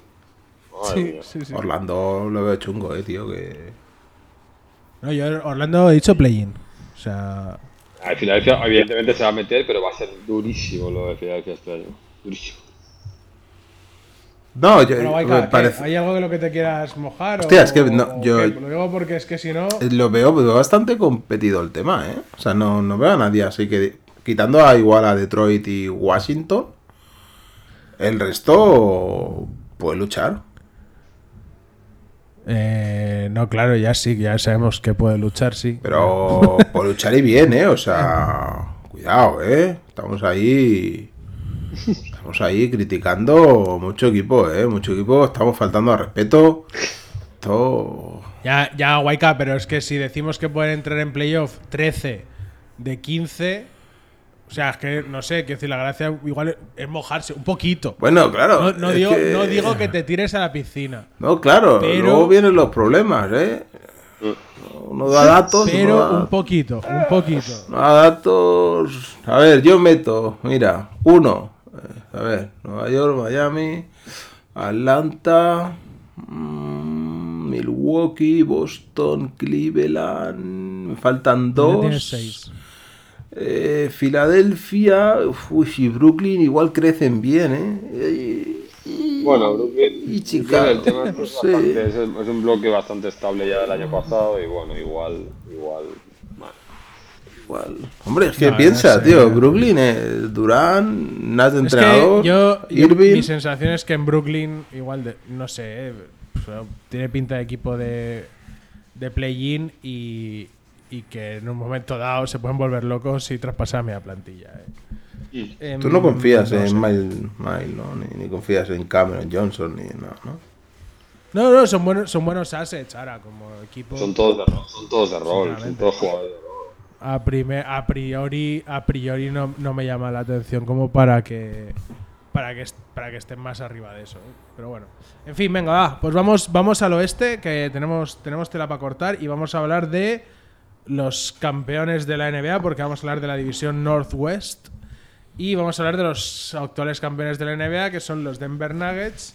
Sí, sí, sí. Orlando lo veo chungo, eh, tío. Que. No, yo Orlando he dicho play-in. O sea, A Filadelfia, evidentemente se va a meter, pero va a ser durísimo lo de Filadelfia este año. Durísimo. No, yo, parece- ¿hay algo de lo que te quieras mojar? Hostia, o- es que no, yo-? Lo digo porque es que si no. lo veo, veo bastante competido el tema, ¿eh? O sea, no, no veo a nadie así que... Quitando a igual a Detroit y Washington, el resto puede luchar. Eh, no, claro, ya sí, ya sabemos que puede luchar, sí. Pero por luchar y bien, ¿eh? O sea, cuidado, ¿eh? Estamos ahí... Estamos ahí criticando mucho equipo, ¿eh? Mucho equipo, estamos faltando al respeto. Todo... Ya, ya, Waika, pero es que si decimos que pueden entrar en playoff 13 de 15, o sea, es que no sé, quiero decir, la gracia igual es mojarse un poquito. Bueno, claro. No, no digo, que- no digo que te tires a la piscina, No, claro, Pero- luego vienen los problemas, ¿eh? Uno da datos, pero da, un poquito, un poquito. uno da datos. A ver, yo meto, mira, uno. Eh, A ver, Nueva York, Miami, Atlanta, mm, Milwaukee, Boston, Cleveland. Me faltan dos. seis. Eh, Filadelfia, uf, y Brooklyn igual crecen bien, ¿eh? Y- Bueno, Brooklyn, y Chicago, el tema es, no es, sé. bastante- es, es un bloque bastante estable ya del año pasado y bueno, igual, igual, Igual. Hombre, es que No, piensa, no sé. tío, Brooklyn, eh, Durán, Nat de Es entrenador, que yo, yo- Irving. mi sensación es que en Brooklyn, igual, de, no sé, eh, tiene pinta de equipo de, de play-in y, y que en un momento dado se pueden volver locos y traspasar a media plantilla. eh. Em, Tú no confías no en sé. Miles, Miles, ¿no? Ni, ni confías en Cameron Johnson, ni nada, ¿no? No, no, son buenos, son buenos assets ahora como equipo. son todos de rol, son todos de rol, son todos jugadores. A, prime- a priori, a priori no, no me llama la atención como para que para que para que estén más arriba de eso. ¿eh? Pero bueno, en fin, venga, va, pues vamos vamos al oeste que tenemos tenemos tela para cortar y vamos a hablar de los campeones de la NBA porque vamos a hablar de la división Northwest y vamos a hablar de los actuales campeones de la NBA que son los Denver Nuggets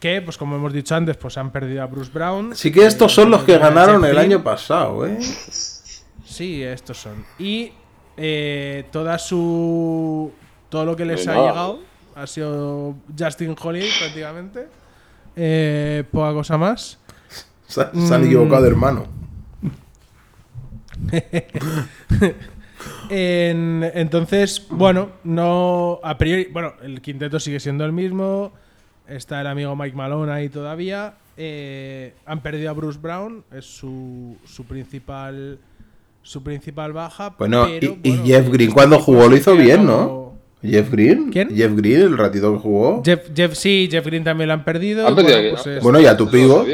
que pues como hemos dicho antes pues han perdido a Bruce Brown. Así que estos son los que ganaron el año pasado, ¿eh? Sí, estos son. Y eh, toda su. Todo lo que les No ha llegado ha sido Justin Holiday prácticamente. Eh, poca cosa más. Se, se han equivocado de hermano. En- entonces, bueno, no. A priori. Bueno, el quinteto sigue siendo el mismo. Está el amigo Mike Malone ahí todavía. Eh, han perdido a Bruce Brown. Es su, su principal. Su principal baja. Bueno, pero, y, Jeff Green cuando jugó lo hizo bien, no-. Jeff Green. ¿Quién? Jeff Green, el ratito que jugó. Jeff, Jeff, sí, Jeff Green también lo han perdido. Han perdido Bueno, pues es- Bueno, y a tu pivot.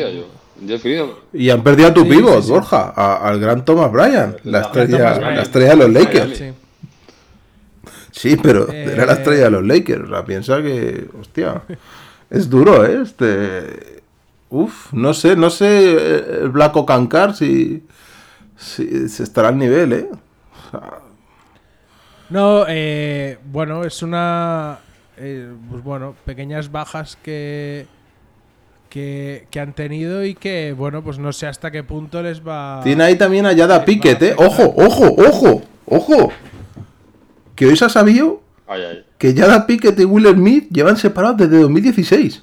Y han perdido a tu Sí, pivot, sí, sí. Borja, a- al gran Thomas Bryan, la estrella, Bryant. la estrella de los Lakers. Sí. Sí, pero Eh, era la estrella de los Lakers. O sea, piensa que, hostia, es duro, ¿eh? Este, uf, no sé, no sé eh, el Blanco Cancar si, si, si estará al nivel, ¿eh? O sea, No, eh, bueno, es una. eh, pues bueno, pequeñas bajas que, que. que han tenido y que, bueno, pues no sé hasta qué punto les va. Tiene ahí también a Yada a ¿eh? Ojo, ojo, ojo, ojo. Que hoy se ha sabido ay, ay. que Yada Pickett y Will Smith llevan separados desde 2016.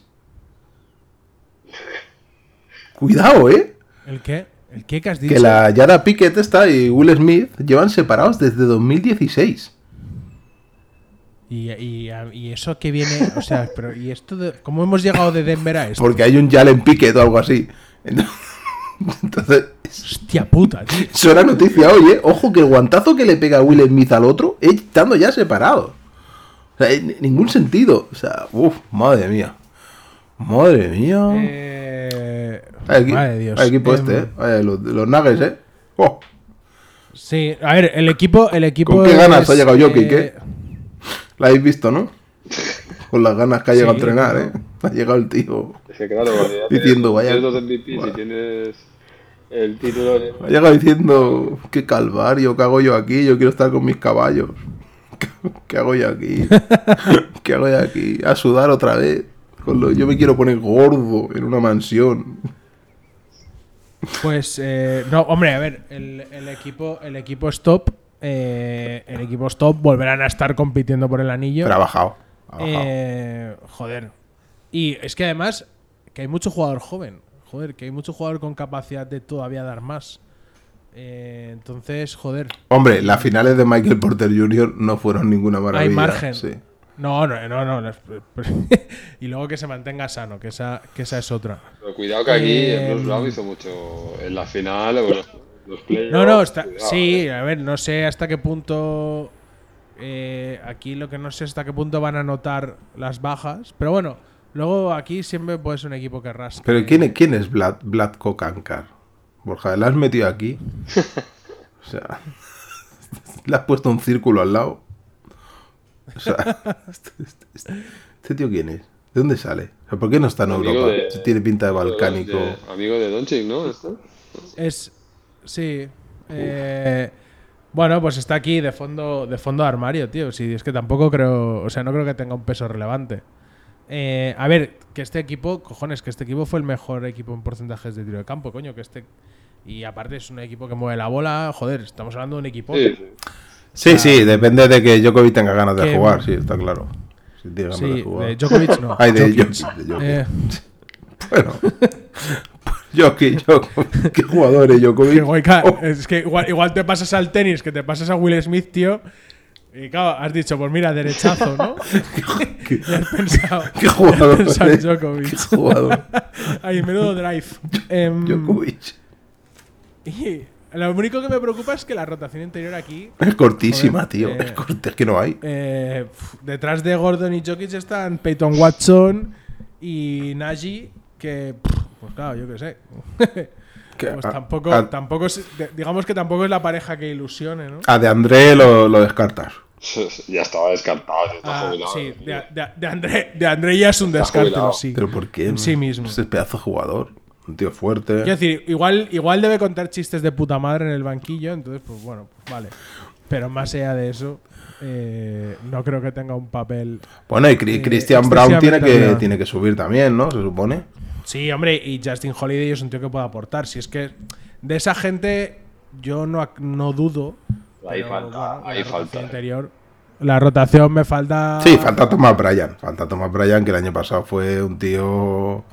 Cuidado, ¿eh? ¿El qué? ¿El qué que has dicho? Que la Yada Pickett está y Will Smith llevan separados desde 2016. Y, y, y eso que viene. O sea, pero ¿y esto de, ¿Cómo hemos llegado de Denver a esto? Porque hay un Jalen Pickett o algo así. Entonces, Hostia puta, tío. eso era noticia hoy, ¿eh? Ojo que el guantazo que le pega Will Smith al otro es estando ya separado. O sea, en ningún sentido. O sea, uff, madre mía. Madre mía. Eh, Hay equi- madre de Dios. hay equipo este, ¿eh? Vaya, los, los Nuggets, ¿eh? Oh, Sí, a ver, el equipo. El equipo ¿Con qué ganas es, ha llegado Jokic, eh, eh? La habéis visto, ¿no? Con las ganas que ha llegado Sí, a entrenar. ¿eh? Ha llegado el tío. Es que claro, cuando ya Diciendo, vaya- tienes dos MVP, si tienes el título de... Ha llegado diciendo, qué calvario, ¿qué hago yo aquí? Yo quiero estar con mis caballos. ¿Qué hago yo aquí? ¿Qué hago yo aquí? A sudar otra vez. Con lo- yo me quiero poner gordo en una mansión. Pues, eh, no, hombre, a ver, el, el equipo, el equipo es top. eh, en equipos top volverán a estar compitiendo por el anillo. Pero ha bajado. ha bajado. Eh, joder. Y es que además que hay mucho jugador joven. Joder, que hay mucho jugador con capacidad de todavía dar más. Eh, entonces, joder. Hombre, las finales de Michael Porter Jr. no fueron ninguna maravilla. Hay margen. Sí. No, no, no, no. y luego que se mantenga sano, que esa, que esa es otra. Pero cuidado que aquí Eh, Brown hizo mucho en la final o los, los playoffs, No, no, está, cuidado, sí, eh. a ver, no sé hasta qué punto. eh, aquí lo que no sé hasta qué punto van a notar las bajas. Pero bueno, luego aquí siempre puede ser un equipo que rasque. Pero ¿quién, es- quién es Vlad, Vlatko Kankar? Borja, ¿le has metido aquí? O sea, le has puesto un círculo al lado. O sea, este, este- este tío quién es? ¿De dónde sale? O sea, ¿Por qué no está en Amigo Europa? de- Si tiene pinta de balcánico. de- amigo de Doncic, ¿no? ¿Este? Es. Sí. eh, bueno, pues está aquí de fondo, de fondo de armario, tío. Si es que tampoco creo. O sea, no creo que tenga un peso relevante. Eh, a ver, que este equipo, cojones, que este equipo fue el mejor equipo en porcentajes de tiro de campo, coño, que este. Y aparte es un equipo que mueve la bola, joder, estamos hablando de un equipo. Sí, sí. Sí, sí, depende de que Djokovic tenga ganas de Que- jugar, sí, está claro. Si tiene ganas de Sí, jugar. de Djokovic no. Ay, de Jokic. Eh, Bueno. Jokic, Jokic, ¿qué jugador es Djokovic? que guayca, Oh, es que igual, igual te pasas al tenis, que te pasas a Will Smith, tío. Y claro, has dicho, pues mira, derechazo, ¿no? y has pensado. ¿Qué jugador has pensado es? Djokovic. ¿Qué jugador? Ay, menudo drive. Em, Djokovic. y lo único que me preocupa es que la rotación interior aquí, Es cortísima, Joder, tío. eh. Es, corta, es que no hay. eh, pf, detrás de Gordon y Jokic están Peyton Watson y Nagy, que, pf, pues claro, yo qué sé. Que pues a- tampoco, a- tampoco es- digamos que tampoco es la pareja que ilusione, ¿no? A de André lo, lo descartas. Ya estaba descartado, ya está Ah, jubilado. sí, de, de, de André, de André ya es un descarte, sí. ¿Pero por qué? En sí mismo. Es el pedazo de jugador. Un tío fuerte. Quiero decir, igual, igual debe contar chistes de puta madre en el banquillo, entonces, pues bueno, pues vale. Pero más allá de eso, eh, no creo que tenga un papel. Bueno, y Cri- Eh, Christian Brown tiene que, tiene que subir también, ¿no? Se supone. Sí, hombre, y Justin Holiday es un tío que puede aportar. Si es que de esa gente, yo no, no dudo. Ahí pero, falta, bueno, ahí la rotación falta. eh. Interior, la rotación me falta. Sí, falta Thomas Bryan. Falta Thomas Bryan, que el año pasado fue un tío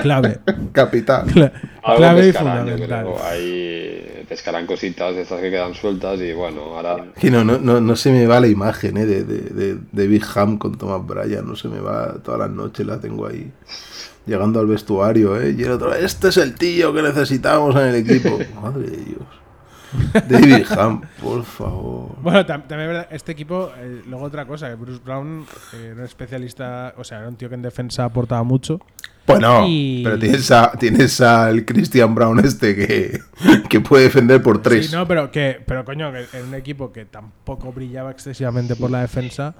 Clave. capital. Cla- Algo clave y fundamental. creo. Ahí pescarán cositas de estas que quedan sueltas y bueno, ahora Que no, no, no, no se me va la imagen ¿eh? de, de, de, de Big Ham con Thomas Bryan. No se me va todas las noches, la tengo ahí. Llegando al vestuario, ¿eh? Y el otro, este es el tío que necesitamos en el equipo. Madre de Dios. David Ham, por favor. Bueno, tam- también es verdad, este equipo, eh, luego otra cosa, que Bruce Brown eh, era un especialista, o sea, era un tío que en defensa aportaba mucho. Bueno, Y- pero tienes, a, tienes al Christian Brown este que, que puede defender por tres. Sí, no, pero que, pero coño, que en un equipo que tampoco brillaba excesivamente por la defensa.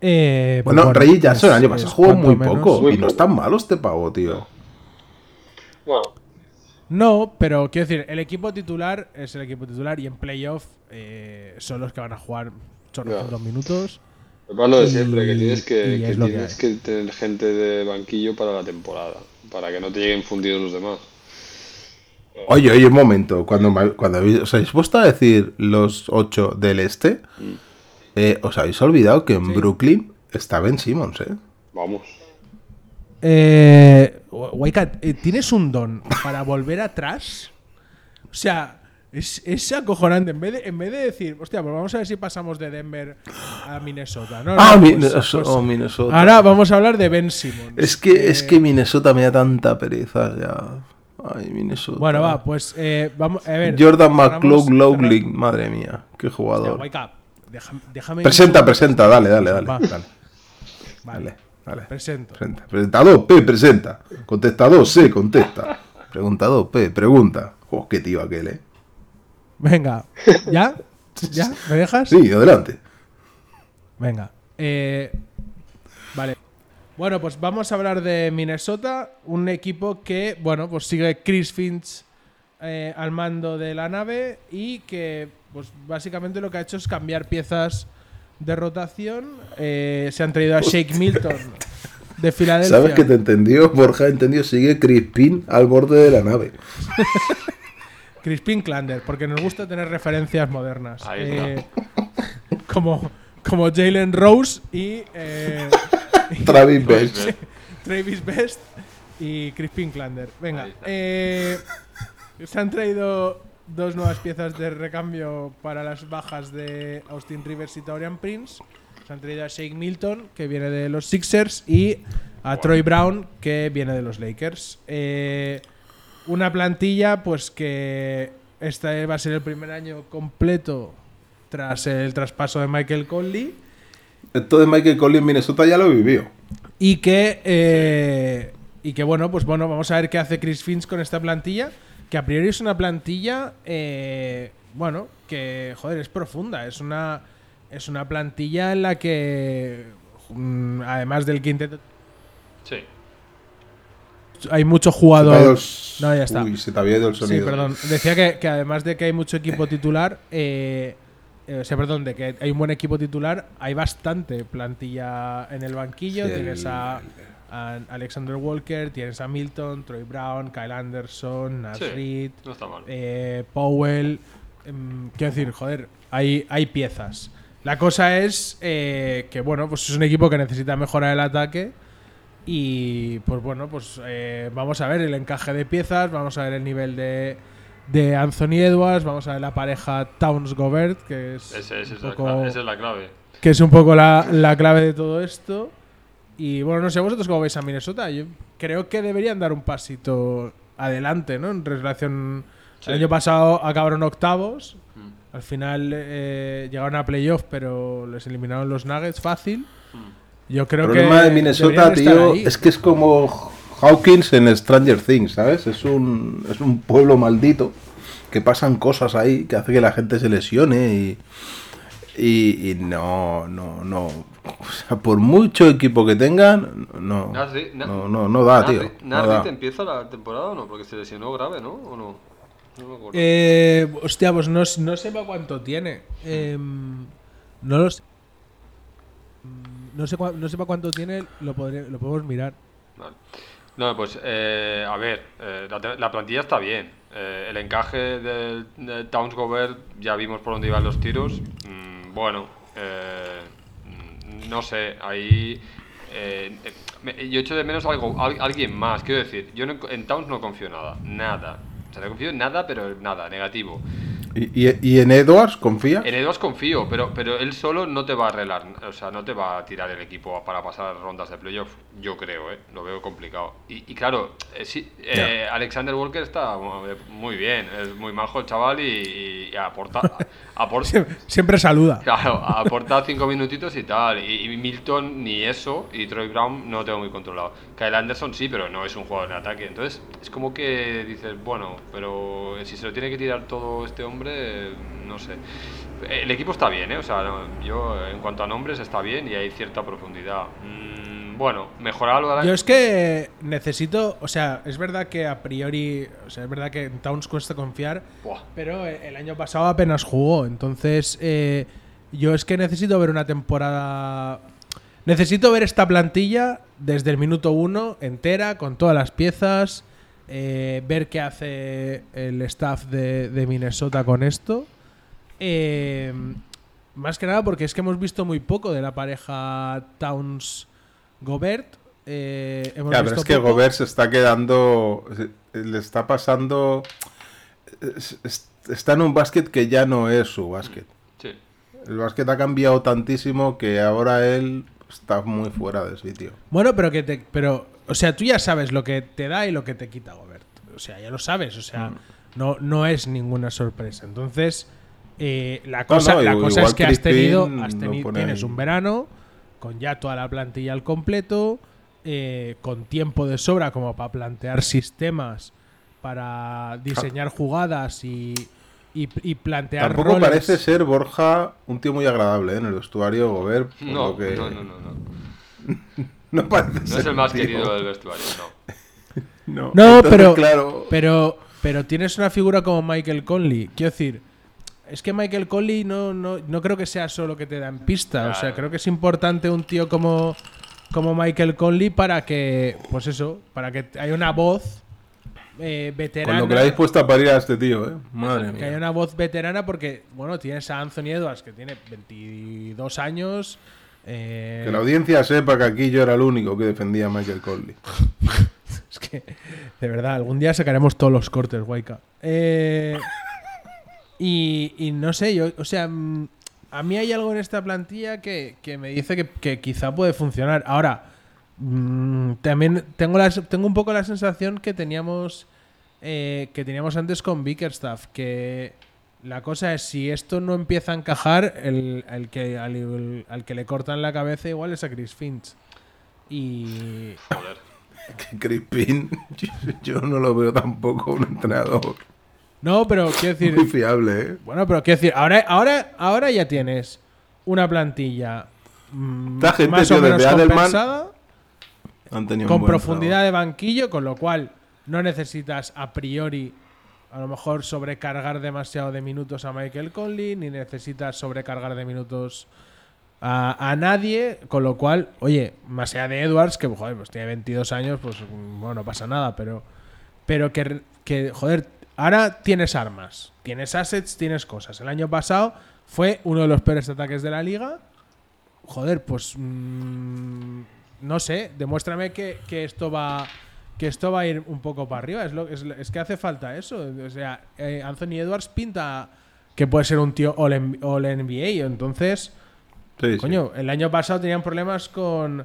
eh, pues bueno, Reggie es- Jackson el año pasado jugó muy menos- poco. Muy y no es tan malo este pavo, tío. bueno, No, pero quiero decir, el equipo titular es el equipo titular y en playoff eh, son los que van a jugar chorrocientos minutos. Es lo de Y- siempre, que tienes que, y que es lo que tienes hay. que tener gente de banquillo para la temporada, para que no te lleguen fundidos los demás. Oye, oye, un momento. Cuando, me- cuando habéis- os habéis puesto a decir los ocho del este, eh, os habéis olvidado que en Sí. Brooklyn está Ben Simmons, ¿eh? Vamos. Eh, Waikat, eh, ¿tienes un don para volver atrás? O sea, es, es acojonante. En vez, de, en vez de decir, hostia, pues vamos a ver si pasamos de Denver a Minnesota. No, Ah, no, pues- Minnesota. pues oh, Minnesota. ahora vamos a hablar de Ben Simmons. es, que, es Eh, que Minnesota me da tanta pereza ya. Ay, Minnesota. Bueno, va, pues eh, vamos a ver. Jordan McLaughlin, madre mía, qué Hostia, jugador. Wake up. Déjame, déjame Presenta, presenta, dale, dale, dale. Va. Dale, Vale, dale, dale. presento. Presenta. Presentador P, presenta. Contestador C, contesta. Preguntador P, pregunta. Oh, qué tío aquel, eh. Venga, ¿ya? ¿Ya? ¿Me dejas? Sí, adelante. Venga. eh, vale. Bueno, pues vamos a hablar de Minnesota, un equipo que, bueno, pues sigue Chris Finch eh, al mando de la nave y que, pues básicamente lo que ha hecho es cambiar piezas de rotación. Eh, se han traído a Shake Milton de Filadelfia. ¿Sabes que te entendió? Borja entendió, sigue Crispin al borde de la nave. Crispin Klander, porque nos gusta tener referencias modernas. Ahí Eh, como, como Jalen Rose y, eh, Travis Best. Travis Best y Crispin Klander. Venga, eh, se han traído dos nuevas piezas de recambio para las bajas de Austin Rivers y Taurian Prince. Se han traído a Shake Milton, que viene de los Sixers, y a Troy Brown, que viene de los Lakers. Eh, una plantilla, pues que este va a ser el primer año completo tras el traspaso de Michael Conley. Esto de Michael Conley en Minnesota ya lo vivió. Y que, eh, y que bueno, pues bueno, vamos a ver qué hace Chris Finch con esta plantilla. Que a priori es una plantilla, eh, bueno, que joder, es profunda. Es una, es una plantilla en la que, mm, además del quinteto, Sí. Hay mucho Se te ha ido jugador. el s- No, ya está. Uy, se te había ido el Sí, sonido. perdón. Decía que, que además de que hay mucho equipo titular, eh, eh, o sea, perdón, de que hay un buen equipo titular, hay bastante plantilla en el banquillo. Sí, tienes el- a, a Alexander Walker, tienes a Milton, Troy Brown, Kyle Anderson, Sí. Reed, No mal. eh, Powell. em, quiero decir, joder, hay, hay piezas. La cosa es eh, que, bueno, pues es un equipo que necesita mejorar el ataque. Y pues bueno, pues eh, vamos a ver el encaje de piezas, vamos a ver el nivel de, de Anthony Edwards, vamos a ver la pareja Towns Gobert, que es, Ese- ese la esa es la clave. que es un poco la, la clave de todo esto. Y bueno, no sé vosotros cómo veis a Minnesota. Yo creo que deberían dar un pasito adelante, ¿no? En relación. Sí. El año pasado acabaron octavos. Mm. Al final eh, llegaron a playoff, pero les eliminaron los Nuggets fácil. Yo creo El que. problema de Minnesota, tío, es que es como Hawkins en Stranger Things, ¿sabes? Es un, es un pueblo maldito que pasan cosas ahí que hace que la gente se lesione y, y, y no, no, no. O sea, por mucho equipo que tengan, no, Na- no, no, no da, tío. Nasri- no da. te empieza la temporada o no? Porque se lesionó grave, ¿no? ¿O no? No me acuerdo. Eh, hostia, pues no, no sé cuánto tiene. Em, no lo sé. No sé, no sé para cuánto tiene, lo, lo podemos mirar. No, pues eh, a ver, eh, la, la plantilla está bien. Eh, el encaje del de Towns Gobert ya vimos por dónde iban los tiros. Mm, bueno, eh, no sé, ahí eh, me- yo echo de menos algo, al- alguien más. Quiero decir, yo no- en Towns no confío nada, nada. O sea, no confío en nada, pero nada, negativo. ¿Y, y, y en Edwards confías? En Edwards confío, pero, pero él solo no te va a arreglar, o sea, no te va a tirar el equipo para pasar rondas de playoff, yo creo, ¿eh? lo veo complicado. Y, y claro, eh, sí, eh, Alexander Walker está eh, muy bien, es muy majo el chaval y, aporta, aporta, Siempre, siempre saluda. claro, aporta cinco minutitos y tal. Y, y Milton ni eso, y Troy Brown no lo tengo muy controlado. Kyle Anderson sí, pero no es un jugador en ataque. Entonces, es como que dices, bueno, pero si se lo tiene que tirar todo este hombre, no sé. El equipo está bien, ¿eh? O sea, yo en cuanto a nombres está bien y hay cierta profundidad. Mm, bueno, mejorar algo de la- Yo es que necesito, o sea, es verdad que a priori, o sea, es verdad que en Towns cuesta confiar, Buah. pero el año pasado apenas jugó, entonces eh, yo es que necesito ver una temporada, necesito ver esta plantilla desde el minuto uno entera, con todas las piezas, eh, ver qué hace el staff de, de Minnesota con esto. Eh, más que nada porque es que hemos visto muy poco de la pareja Towns Gobert. Eh, hemos Ya, pero es que. Gobert se está quedando. Le está pasando. es- es- Está en un básquet que ya no es su básquet. Sí. El básquet ha cambiado tantísimo que ahora él está muy fuera de sitio. Bueno, pero que te, pero, o sea, tú ya sabes lo que te da y lo que te quita Gobert. O sea, ya lo sabes. O sea, Mm. no, no es ninguna sorpresa. Entonces, eh, la cosa, no, la igual cosa es que has tenido, has teni- pone tienes ahí. un verano con ya toda la plantilla al completo, eh, con tiempo de sobra como para plantear sistemas, para diseñar jugadas y, y, y plantear Tampoco roles. parece ser Borja un tío muy agradable ¿eh? en el vestuario Gobert. por No, lo que- no, no, no, no. No parece No ser es el más tío. querido del vestuario, no. No, No, Entonces, pero, Claro, pero, pero tienes una figura como Michael Conley. Quiero decir, es que Michael Conley no, no, no creo que sea solo que te da en pista. O sea, creo que es importante un tío como, como Michael Conley para que, pues eso, para que haya una voz eh, Con veterana. lo que le habéis puesto a parir a este tío, ¿eh? Madre que haya mía. una voz veterana porque, bueno, tienes a Anthony Edwards que tiene 22 años. Eh, Que la audiencia sepa que aquí yo era el único que defendía a Michael Conley. Es que, de verdad, algún día sacaremos todos los cortes, Waika. Eh, y, y no sé, yo, o sea, mm, a mí hay algo en esta plantilla que, que me dice que, que quizá puede funcionar. Ahora, mm, también tengo, la, tengo un poco la sensación que teníamos, eh, que teníamos antes con Bickerstaff, que la cosa es si esto no empieza a encajar, el, el que, al, el- al que le cortan la cabeza igual es a Chris Finch. Y, Joder. Que Crispin, yo, yo no lo veo tampoco un entrenador No, pero quiero decir. muy fiable, ¿eh? Bueno, pero quiero decir, ahora, ahora, ahora ya tienes una plantilla mm, Esta gente, más tío, o menos compensada, Han tenido un con profundidad de banquillo, con lo cual no necesitas a priori a lo mejor sobrecargar demasiado de minutos a Michael Conley, ni necesitas sobrecargar de minutos a, a nadie, con lo cual, oye, más allá de Edwards, que joder, pues tiene 22 años, pues bueno, no pasa nada, pero, pero que, que, joder, ahora tienes armas, tienes assets, tienes cosas. El año pasado fue uno de los peores ataques de la liga. Joder, pues mm, no sé, demuéstrame que, que esto va que esto va a ir un poco para arriba. Es, lo, es, es que hace falta eso. O sea, eh, Anthony Edwards pinta que puede ser un tío all, N- all NBA. Entonces, Sí, sí. Coño, el año pasado tenían problemas con,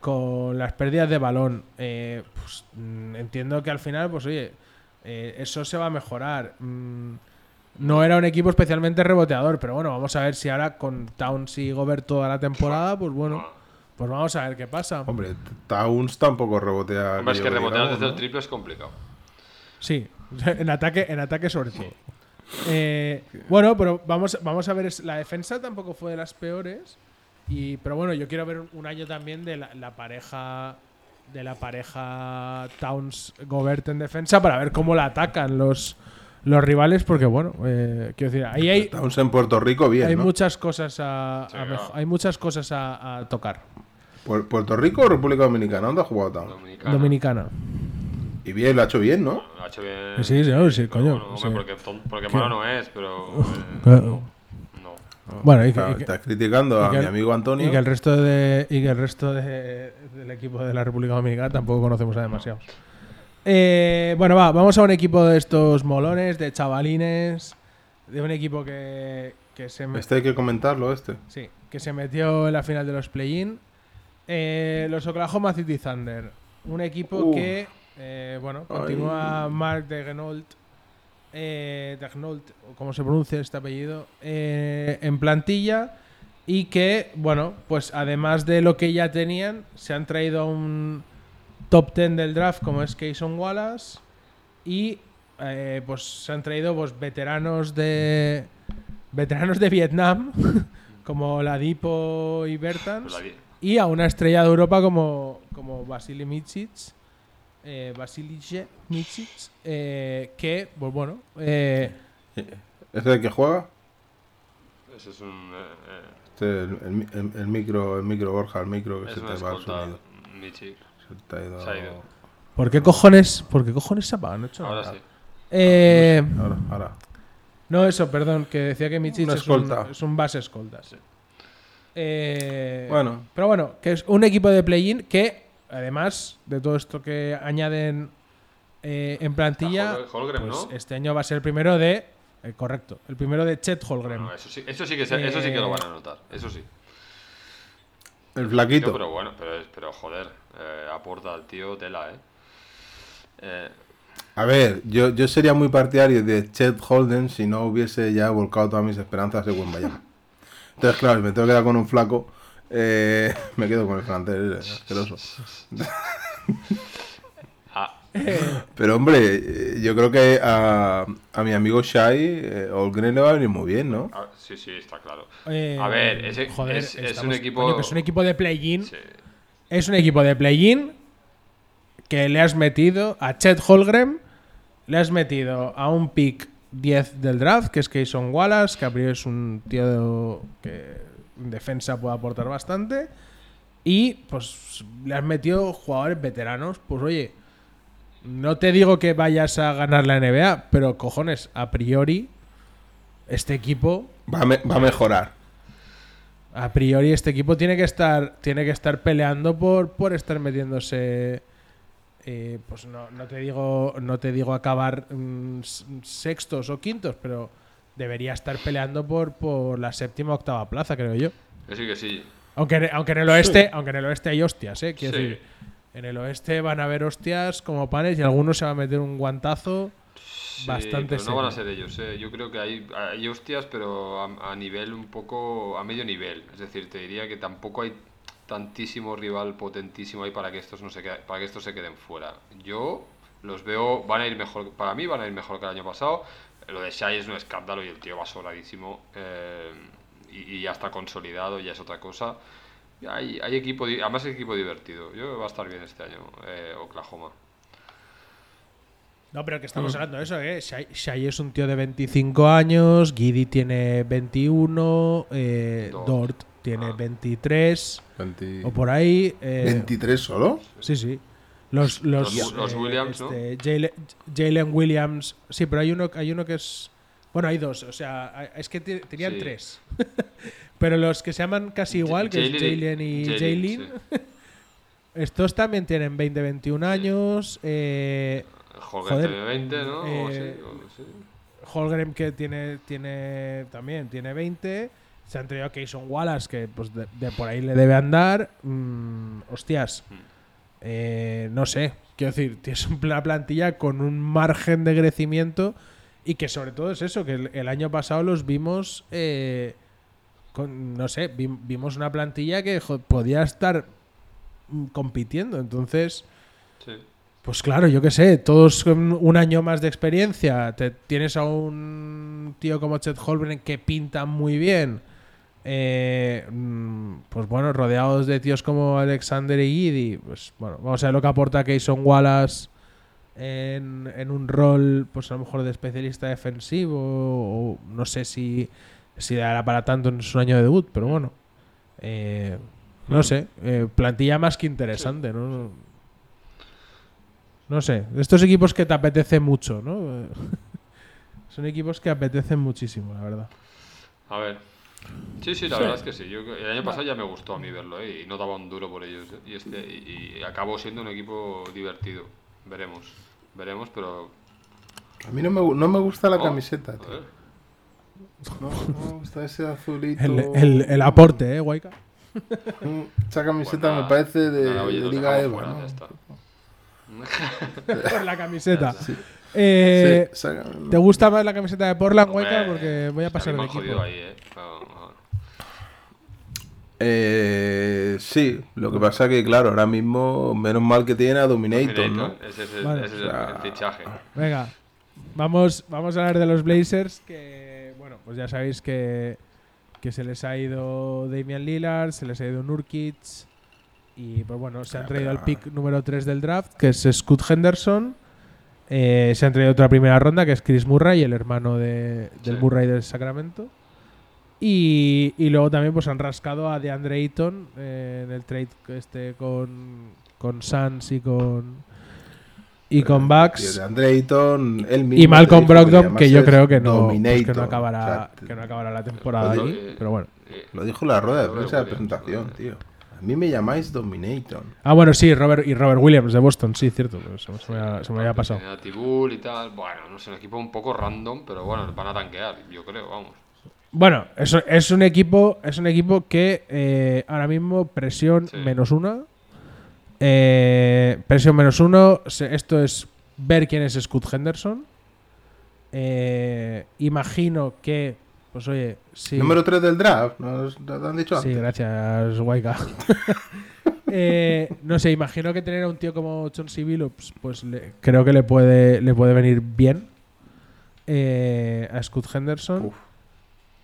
con las pérdidas de balón. Eh, pues, mm, entiendo que al final, pues oye, eh, eso se va a mejorar. Mm, no era un equipo especialmente reboteador, pero bueno, vamos a ver si ahora con Towns y Gobert toda la temporada, pues bueno, pues vamos a ver qué pasa. Hombre, Towns tampoco rebotea. Hombre, es que rebotear digamos, desde el triple es complicado. Sí, en ataque, en ataque sobre todo. Eh, bueno, pero vamos, vamos a ver, la defensa tampoco fue de las peores. Y, pero bueno, yo quiero ver un año también de la, la pareja de la pareja Towns Gobert en defensa para ver cómo la atacan los, los rivales, porque bueno, eh, quiero decir, ahí hay, Towns en Puerto Rico, bien, hay ¿no? muchas cosas a, Sí, claro. hay muchas cosas a, a tocar. Pu- ¿Puerto Rico o República Dominicana? ¿Dónde ha jugado Towns? Dominicana. Dominicana. Y bien, lo ha hecho bien, ¿no? Lo ha hecho bien. Sí, sí, sí, coño, bueno, hombre, sí. porque, porque malo no es, pero. eh, Claro. no. Bueno, y que- Está- y que- Estás criticando y a que mi el- amigo Antonio. Y que el resto de y que el resto de- del equipo de la República Dominicana tampoco conocemos a demasiados. Eh, bueno, va, vamos a un equipo de estos molones, de chavalines, de un equipo que, que se Este hay que comentarlo, este. sí, que se metió en la final de los play-in. Eh, los Oklahoma City Thunder, un equipo Uh. que eh, bueno, continúa Mark de Genolt, eh, de como se pronuncia este apellido, eh, en plantilla y que, bueno, pues además de lo que ya tenían, se han traído a un top 10 del draft como es Kayson Wallace y eh, pues se han traído pues veteranos de veteranos de Vietnam como Ladipo y Bertans. Pues la y a una estrella de Europa como, como Vasily Mitsic, eh, Vasilije Mitsic, eh, que, pues bueno, eh, ¿Este el que juega? Ese es un. eh, eh, Este, el, el- el- el micro, el micro, Borja, el micro que es se te va sonido. Se te ha ido. Se ha ido. ¿por qué cojones, por qué cojones se apaga? No, he hecho Ahora nada. sí. Eh, Ahora, ahora. no, eso, perdón, que decía que Una es es un base escolta. sí. Eh, Bueno. Pero bueno, que es un equipo de play-in que, además de todo esto que añaden eh, en plantilla, pues ¿no? este año va a ser el primero de. eh, correcto, el primero de Chet Holgren. No, eso, sí, eso, sí que se- eso sí que lo van a notar. Eso sí. El flaquito. pero bueno, pero, joder, eh, aporta al tío tela, ¿eh? eh A ver, yo, yo sería muy partidario de Chet Holden si no hubiese ya volcado todas mis esperanzas en Wembayama. Entonces, claro, si me tengo que quedar con un flaco, eh, me quedo con el francés, asqueroso. ah, Pero hombre, eh, yo creo que a, a mi amigo Shai, eh, Holgren le va a venir muy bien, ¿no? ah, sí, sí, está claro. Eh, A ver, ese- joder, es- es estamos- un equipo- coño, que es un equipo de play-in. Sí. Es un equipo de play-in que le has metido a Chet Holgren, le has metido a un pick 10 del draft, que es Kayson Wallace, que a priori es un tío que en defensa puede aportar bastante. Y pues le has metido jugadores veteranos. Pues oye, no te digo que vayas a ganar la NBA, pero cojones, a priori, este equipo, Va me- va a mejorar. a priori, este equipo tiene que estar, tiene que estar peleando por, por estar metiéndose. Eh, pues no, no te digo, no te digo acabar mm, sextos o quintos, pero debería estar peleando por, por la séptima o octava plaza, creo yo. Que sí, que sí. Aunque, en- aunque en el oeste, aunque en el oeste hay hostias, eh. Quiero Sí. decir, en el oeste van a haber hostias como panes y algunos se va a meter un guantazo Sí, bastante pero no van a ser ellos, eh. Yo creo que hay, hay hostias, pero a, a nivel un poco. a medio nivel. Es decir, te diría que tampoco hay tantísimo rival potentísimo ahí para que estos no se quede- para que estos se queden fuera. Yo los veo, van a ir mejor, para mí van a ir mejor que el año pasado. Lo de Shai es un escándalo y el tío va sobradísimo. eh, y, y ya está consolidado, ya es otra cosa. Hay, hay equipo, además es equipo divertido. Yo creo que va a estar bien este año, eh, Oklahoma. No, pero que Mm. estamos hablando de eso, ¿eh? Shai, Shai es un tío de 25 años, Giddy tiene 21, eh, Dort. Dort tiene Ah. 23 20 o por ahí. eh, 23 solo. Sí, sí. Los, los, Los- los eh, Williams, ¿no? este, Jalen, Jalen Williams. Sí, pero hay uno, hay uno que es. Bueno, hay dos. O sea, es que te- tenían Sí. tres. pero los que se llaman casi igual, que es Jalen y- Jalen estos también tienen 20, 21 años. Eh, Holger Joder, tiene 20, ¿no? O eh, o sí. Holgren, que tiene, tiene también tiene 20. Se han traído a Keyson Wallace, que pues de, de por ahí le debe andar. Mm, hostias. Hmm. Eh, no sé. Quiero decir, tienes una plantilla con un margen de crecimiento y que sobre todo es eso, que el, el año pasado los vimos, eh, con, no sé, vi- vimos una plantilla que jo, podía estar mm, compitiendo. Entonces, Sí. pues claro, yo qué sé, todos con un año más de experiencia, te, tienes a un tío como Chet Holmgren que pinta muy bien. Eh, mm, pues bueno, rodeados de tíos como Alexander y Giddy, pues bueno, vamos a ver lo que aporta Keyson Wallace en, en un rol, pues a lo mejor de especialista defensivo, o no sé si, si dará para tanto en su año de debut, pero bueno, eh, no sé, eh, plantilla más que interesante, ¿no? No sé, estos equipos que te apetece mucho, ¿no? Son equipos que apetecen muchísimo, la verdad. A ver. Sí, sí, la verdad es que sí. Yo, el año pasado ya me gustó a mí verlo, ¿eh? Y no daba un duro por ellos. ¿eh? Y, este, y, y acabó siendo un equipo divertido. Veremos. Veremos, pero. A mí no me, no me gusta la Oh, camiseta, tío. No, no me gusta ese azulito. El, el- el aporte, ¿eh, Waika? Mm, Esa camiseta nada, me parece de, nada, oye, de Liga Eva, ¿no? Por la camiseta. Sí. Eh, Sí, ¿Te gusta más la camiseta de Portland, Hombre? Porque voy a pasar de equipo. ahí, ¿eh? Claro. Eh, sí, lo que pasa que, claro, ahora mismo, menos mal que tiene a Dominator, ¿no? Ese es el, Vale. ese es el- O sea, el fichaje. Venga, vamos, vamos a hablar de los Blazers, que, bueno, pues ya sabéis que, que se les ha ido Damian Lillard, se les ha ido Nurkic, y pues bueno, se han traído pero- pick número 3 del draft, que es Scott Henderson, eh, se han traído otra primera ronda, que es Chris Murray, el hermano de, del Sí. Murray del Sacramento. Y, y luego también pues han rascado a DeAndre Ayton eh, en el trade este con, con Suns y con y con Tío, Bucks. de Andre Ayton, él mismo Y Malcolm Brogdon, llamas que yo creo que no, pues que no acabará, O sea, que no acabará la temporada Lo allí, pero bueno. Eh, Lo dijo la rueda de prensa de presentación, tío. A mí me llamáis Dominator. Ah, bueno, sí, Robert y Robert Williams de Boston, sí, cierto, pues se, se me, ha- se me había pasado. Tibul y tal. Bueno, no sé, un equipo un poco random, pero bueno, van a tanquear, yo creo, vamos. Bueno, es, es un equipo, es un equipo que eh, ahora mismo presión Sí. menos una. Eh, presión menos uno. se- esto es ver quién es Scott Henderson. Eh, imagino que, pues oye, sí. Número 3 del draft, ¿no te han dicho Sí, antes? gracias, Waika. Eh, no sé, imagino que tener a un tío como Chauncey Billups, pues le- creo que le puede, le puede venir bien eh, a Scott Henderson. Uf.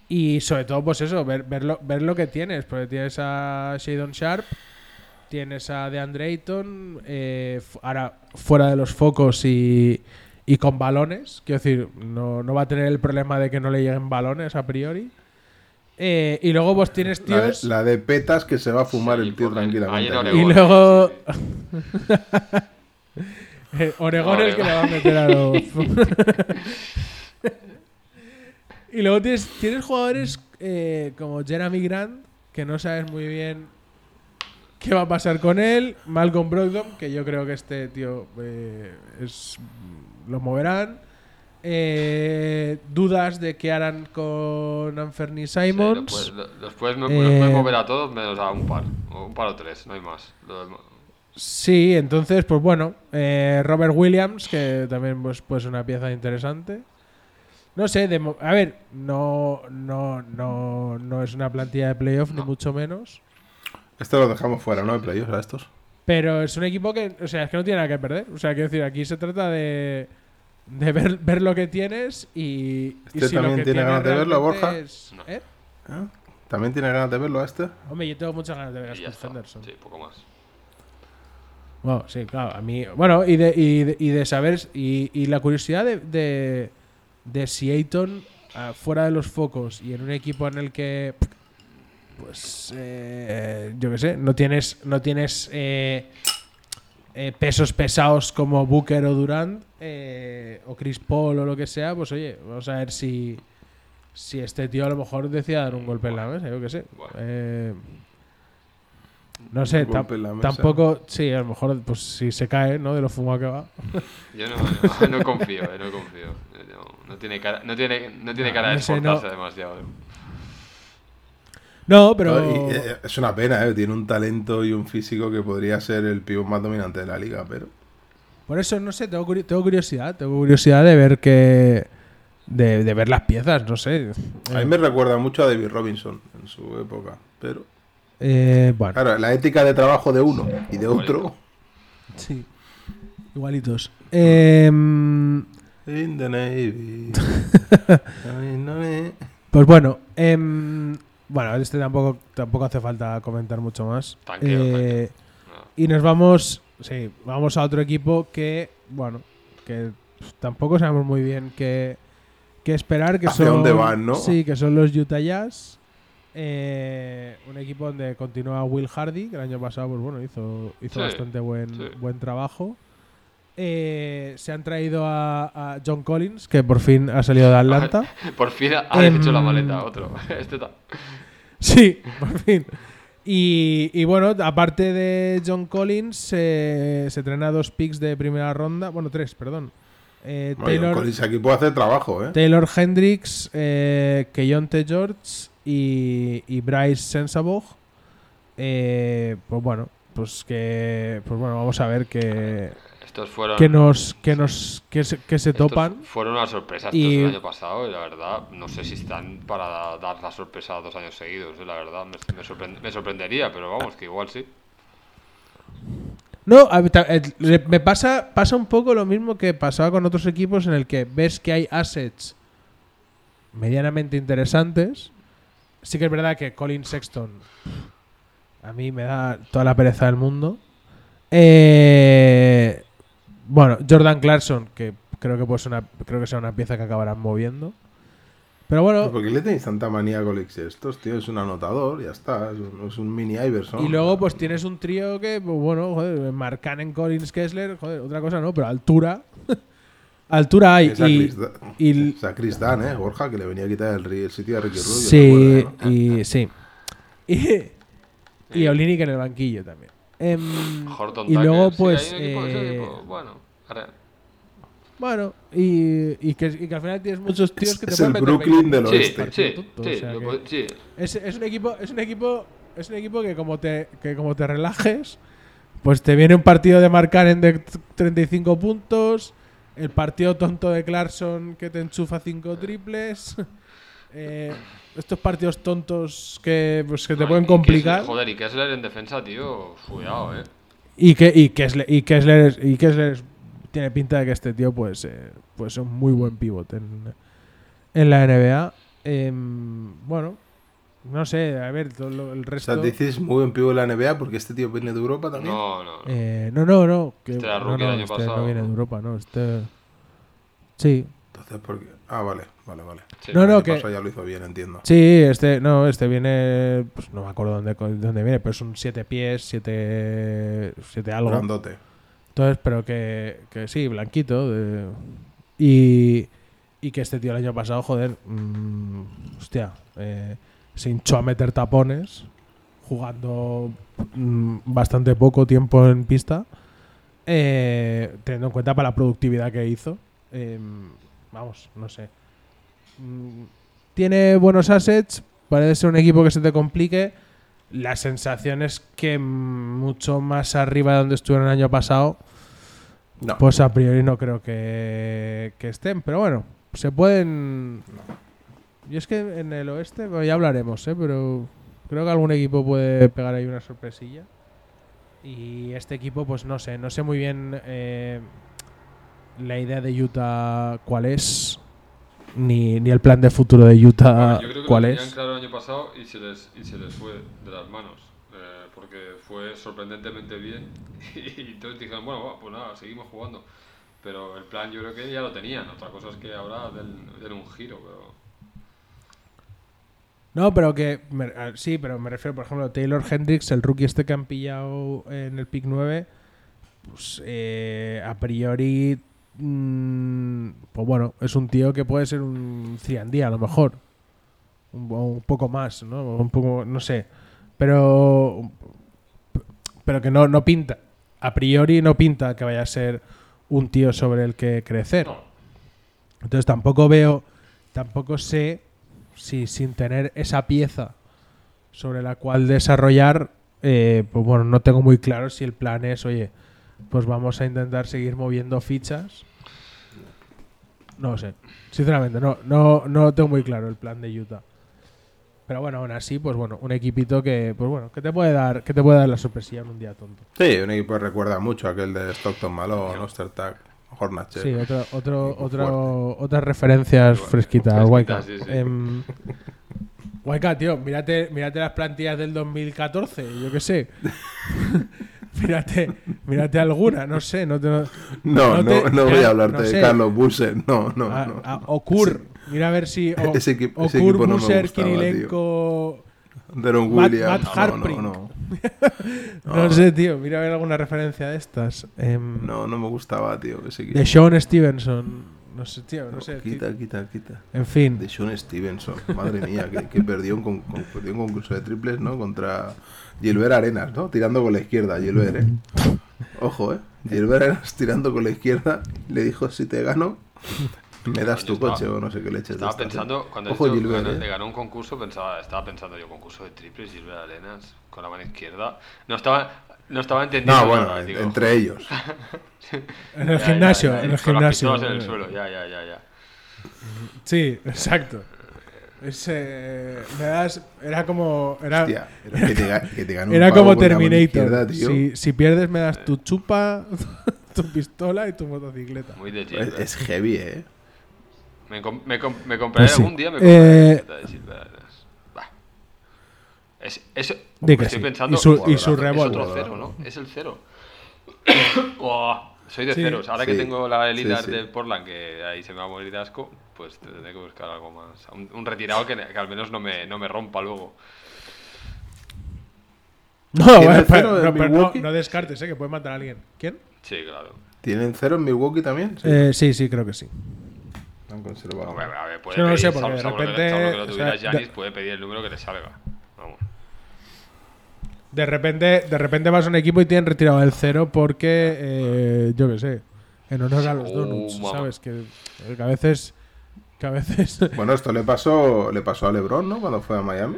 Y sobre todo, pues eso, ver, ver, lo, ver lo que tienes. Porque tienes a Shadon Sharp, tienes a DeAndre Ayton, eh, ahora fuera de los focos y, y con balones. Quiero decir, no, no va a tener el problema de que no le lleguen balones a priori. Eh, y luego pues tienes La de, tíos... la de petas que se va a fumar Sí, el tío tranquilamente. ahí en Y Oregón. luego. Eh, Oregón No, es el que le va a Oregón. meter a los. y luego tienes, tienes jugadores eh, como Jeremy Grant, que no sabes muy bien qué va a pasar con él. Malcolm Brogdon, que yo creo que este tío eh, es lo moverán. Eh, dudas de qué harán con Anthony Sí, Simons. los puedes mo- Eh, mover a todos menos a un par. Un par o tres, no hay más. Sí, entonces, pues bueno, eh, Robert Williams, que también pues, pues una pieza interesante. No sé, de a ver, no, no, no, no es una plantilla de playoff, ni mucho menos. Esto lo dejamos fuera, ¿no? De playoffs a estos. Pero es un equipo que, o sea, es que no tiene nada que perder. O sea, quiero decir, aquí se trata de, de ver, ver lo que tienes y, y ¿Este si lo también que tiene ganas de verlo, Borja? es- No. ¿Eh? ¿Eh? ¿También tiene ganas de verlo a este? Hombre, yo tengo muchas ganas de ver a Scott. Henderson. Sí, poco más. Bueno, sí, claro, a mí. Bueno, y de, y de, y de saber. Y, y la curiosidad de, de, de si Ayton, ah, fuera de los focos y en un equipo en el que. Pues. eh, yo qué sé, no tienes. No tienes. eh, eh, pesos pesados como Booker o Durant. eh, o Chris Paul o lo que sea. Pues oye, vamos a ver si. Si este tío a lo mejor decía dar un golpe en la mesa, yo qué sé. No sé, tampoco, sí, a lo mejor pues si se cae, ¿no? De lo fumado que va. Yo no, no, no confío, no confío. No, no tiene cara, no tiene, no tiene cara de esforzarse demasiado. No, pero eh, es una pena, ¿eh? Tiene un talento y un físico que podría ser el pivot más dominante de la liga, pero... por eso no sé, tengo, curi- tengo curiosidad, tengo curiosidad de ver que de, de ver las piezas, no sé. A mí me recuerda mucho a David Robinson en su época, pero... Eh, bueno, Claro, la ética de trabajo de uno y de otro... sí, igualitos. Em, In the Navy. Me- pues bueno, em, bueno, este tampoco tampoco hace falta comentar mucho más. Tanqueo, Eh, No. Y nos vamos, sí, vamos a otro equipo que, bueno, que tampoco sabemos muy bien qué, qué esperar. Que ¿Hacia son, dónde van, no? Sí, que son los Utah Jazz. Eh, un equipo donde continúa Will Hardy, que el año pasado, pues bueno, hizo, hizo Sí, bastante buen, sí. buen trabajo. Eh, se han traído a, a John Collins, que por fin ha salido de Atlanta. Por fin ha Em, hecho la maleta otro. Este Sí, por fin. Y, y bueno, aparte de John Collins, eh, se traen a dos picks de primera ronda. Bueno, tres, perdón. Eh, Bueno, John Taylor, Collins aquí puede hacer trabajo, ¿eh? Taylor Hendricks, eh, Keyonte George y, y Bryce Sensabog. Eh, pues bueno, pues que. Pues bueno, vamos a ver que, Estos fueron. que nos. que nos. que se, que se estos topan. Fueron una sorpresa estos Y- el año pasado y la verdad no sé si están para dar la sorpresa dos años seguidos. eh, La verdad me, me sorprend- me sorprendería, pero vamos, que igual sí. No, eh, me pasa, pasa un poco lo mismo que pasaba con otros equipos en el que ves que hay assets medianamente interesantes. Sí que es verdad que Colin Sexton a mí me da toda la pereza del mundo. Eh, bueno, Jordan Clarkson, que creo que pues una, creo que sea una pieza que acabarán moviendo. Pero bueno, ¿Por qué le tenéis tanta manía a Collins estos, tío? Es un anotador, ya está. Es un, es un mini Iverson. Y luego, pues tienes un trío que, pues, bueno, joder, Mark Cannon, Collins, Kessler, joder, otra cosa no, pero altura. altura hay. Esa Y, Chris, Da- y- esa Chris Dunn, ¿eh? Borja, que le venía a quitar el, sitio a Ricky Rubio. ¿te sí, acuerdas, no? y sí. Y, y Olinick en el banquillo también. Em, Horton y luego, Tucker, sí, pues. hay un equipo- eh, equipo, bueno, ahora- bueno, y, y, que, y que al final tienes muchos tíos Es- que te es pueden el meter Brooklyn 20 del sí, oeste. sí, tonto, sí, o sea puedo- sí. Es, es un equipo, es un equipo, es un equipo que como te, que como te relajes, pues te viene un partido de marcar en de t- 35 puntos, el partido tonto de Clarkson que te enchufa 5 triples, eh, estos partidos tontos que, pues, que te pueden y complicar Kessler- joder, y Kessler en defensa, tío, cuidado, eh. y que y Kessler, y Kessler, es- y Kessler tiene pinta de que este tío pues, eh, pues es un muy buen pivot en, en la NBA. Em, bueno, no sé, a ver, todo lo- el O resto. sea, dices muy buen pivo de la NBA porque este tío viene de Europa también. No, no, no. Eh, no, no, no. Que, Este era no, rookie no, el año este pasado, no viene de. Europa, no. Este. Sí. Entonces, ¿por qué? Ah, vale, vale, vale. Sí. No, no, que- ya lo hizo bien, entiendo. Sí, este, no, este viene. Pues no me acuerdo dónde, dónde viene, pero son siete pies, siete. siete algo. Grandote. Entonces, pero que, que sí, blanquito. de- y, y que este tío el año pasado, joder, mm, hostia, eh, se hinchó a meter tapones jugando mm, bastante poco tiempo en pista, eh, teniendo en cuenta para la productividad que hizo. Eh, vamos, no sé. Mm, tiene buenos assets, parece ser un equipo que se te complique. La sensación es que mucho más arriba de donde estuvieron el año pasado, No. pues a priori no creo que, que estén. Pero bueno, se pueden. Y es que en el oeste, bueno, ya hablaremos, ¿eh? pero creo que algún equipo puede pegar ahí una sorpresilla. Y este equipo, pues no sé, no sé muy bien eh, la idea de Utah cuál es, ni, ni el plan de futuro de Utah Bueno, yo creo que cuál lo tenían es. claro el año pasado y se les, y se les fue de las manos. eh, porque fue sorprendentemente bien. Y entonces dijeron, bueno, pues nada, seguimos jugando. Pero el plan yo creo que ya lo tenían. Otra cosa es que ahora den, den un giro. Pero No, pero que. me- sí, pero me refiero, por ejemplo, a Taylor Hendricks, el rookie este que han pillado en el pick 9. Pues eh, a priori. Mm, pues bueno, es un tío que puede ser un 3 a lo mejor. Un, poco más, ¿no? Un poco. No sé. Pero. Pero que no, no pinta. A priori no pinta que vaya a ser un tío sobre el que crecer. Entonces tampoco veo, tampoco sé si sin tener esa pieza sobre la cual desarrollar, eh, pues bueno, no tengo muy claro si el plan es, oye, pues vamos a intentar seguir moviendo fichas. No lo sé, sinceramente, no, no, no tengo muy claro el plan de Utah. Pero bueno, aún así, pues bueno, un equipito que, pues bueno, que te puede dar, que te puede dar la sorpresilla en un día tonto. Sí, un equipo que recuerda mucho a aquel de Stockton Malone, Ostertag, Hornacek. Sí, otro, otro, otro, otras referencias Bueno, fresquitas, fresquitas, Waika. sí, sí. Em, Waika, tío, mírate, mírate las plantillas del 2014, yo qué sé. mírate, mírate alguna, no sé. No, te, No, no, te- no, voy a hablarte de sé. Carlos Buser. No, no, A- no. a Okur, mira a ver si. O, Ese equi- ese Okur, equipo gustaba, Kirilenko. Deron Matt- Williams. Matt no, Harpring. no, sé, tío, mira a ver alguna referencia de estas. Em, No, no me gustaba, tío, ese equipo. de Sean Stevenson. No sé, tío, no sé. Quita, quita, quita. En fin. De Sean Stevenson, madre mía, que, que perdió, un, con- con- perdió un concurso de triples, ¿no? Contra Gilbert Arenas, ¿no? Tirando con la izquierda, Gilbert, ¿eh? Ojo, ¿eh? Gilbert Arenas tirando con la izquierda, le dijo, si te gano, me das tu coche o no sé qué leches. de estaba ¿eh? pensando, cuando Ojo, Gilbert, ganó- ¿eh? le ganó un concurso, pensaba, estaba pensando yo, concurso de triples, Gilbert Arenas, con la mano izquierda. No estaba, no estaba entendiendo. No, bueno, nada, en- digo, entre ellos. En el ya, ya, gimnasio, ya, en el con las gimnasio. en el suelo, ya, ya, ya, ya. Sí, exacto. Ese, me das, era como, era, Hostia, pero que te, ga- que te gane un era como Terminator. tío. si, si pierdes me das tu chupa, tu pistola y tu motocicleta. Muy de Es, Gilbert. es heavy, ¿eh? Me, me, com- me compraré Pues sí. algún día, me compraré Eh, de. Bah. Es, es, Di que estoy sí. pensando, Y su- y su es otro revólver. cero, ¿no? Es el cero. Soy de Sí. ceros. Ahora que tengo la sí. de Portland, que ahí se me va a morir de asco, pues tendré que buscar algo más. Un, un retirado que, que al menos no me, no me rompa luego. No, ¿Tiene bueno, pero, no, pero no, no descartes, ¿eh? que puede matar a alguien. ¿Quién? Sí, claro. ¿Tienen cero en Milwaukee también? Sí. Eh, sí, sí, creo que sí. Han conservado. Hombre, a ver, puede Sí, no lo pedir, sé, porque salvo- de repente, salvo que lo o tuviera sea, Giannis, de- puede pedir el número que le salga. Vamos. De repente, de repente vas a un equipo y tienen retirado el cero porque, eh, yo qué sé, en honor a los donuts. ¿sabes? Que, que a veces, que a veces... Bueno, esto le pasó, le pasó a LeBron, ¿no? Cuando fue a Miami.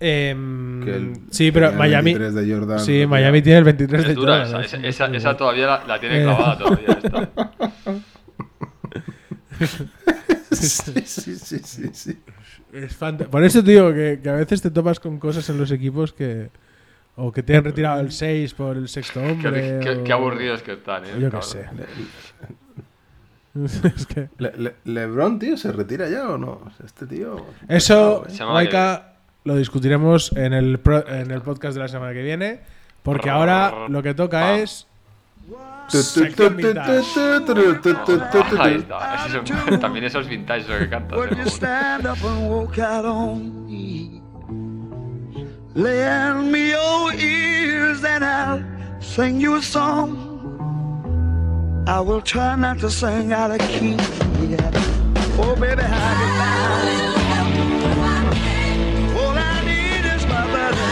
Em, el- sí, pero Miami... 23 de Jordan, sí. Miami tiene el 23 de dura Jordan, esa, es- esa, esa, esa todavía la, la tiene Eh. clavada todavía. esta. sí, sí, sí, sí, sí. Es fanta- Por eso te digo que, que a veces te topas con cosas en los equipos que... O que te han retirado el 6 por el sexto Qué, hombre. qué- o- qué aburridos que están, ¿eh? Yo qué sé. es que... Le- Le- LeBron, tío, ¿se retira ya o no? Este tío. Eso, pesado, ¿eh? Lo discutiremos en el, pro- en el podcast de la semana que viene. Porque ahora lo que toca es. También esos vintage lo que cantas. Would you mamón. stand up and walk out on me? Lend me your ears and I'll sing you a song I will try not to sing out of key. Yeah. Oh, baby, how you find? All I need is my baby.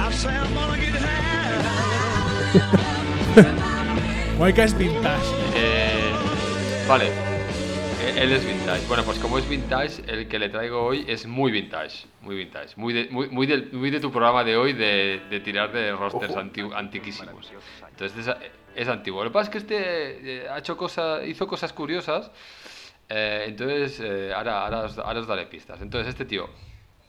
I say I'm gonna get high. Waika es vintage. Eh, vale. Eh, Él es vintage. Bueno, pues como es vintage, el que le traigo hoy es muy vintage. Muy vintage. Muy de, muy, muy del- muy de tu programa de hoy de, de tirar de rosters anti- antiquísimos. Entonces es, es antiguo. Lo que pasa es que este eh, ha hecho cosas, hizo cosas curiosas. eh, entonces, eh, ahora, ahora, os, ahora os daré pistas. Entonces, este tío,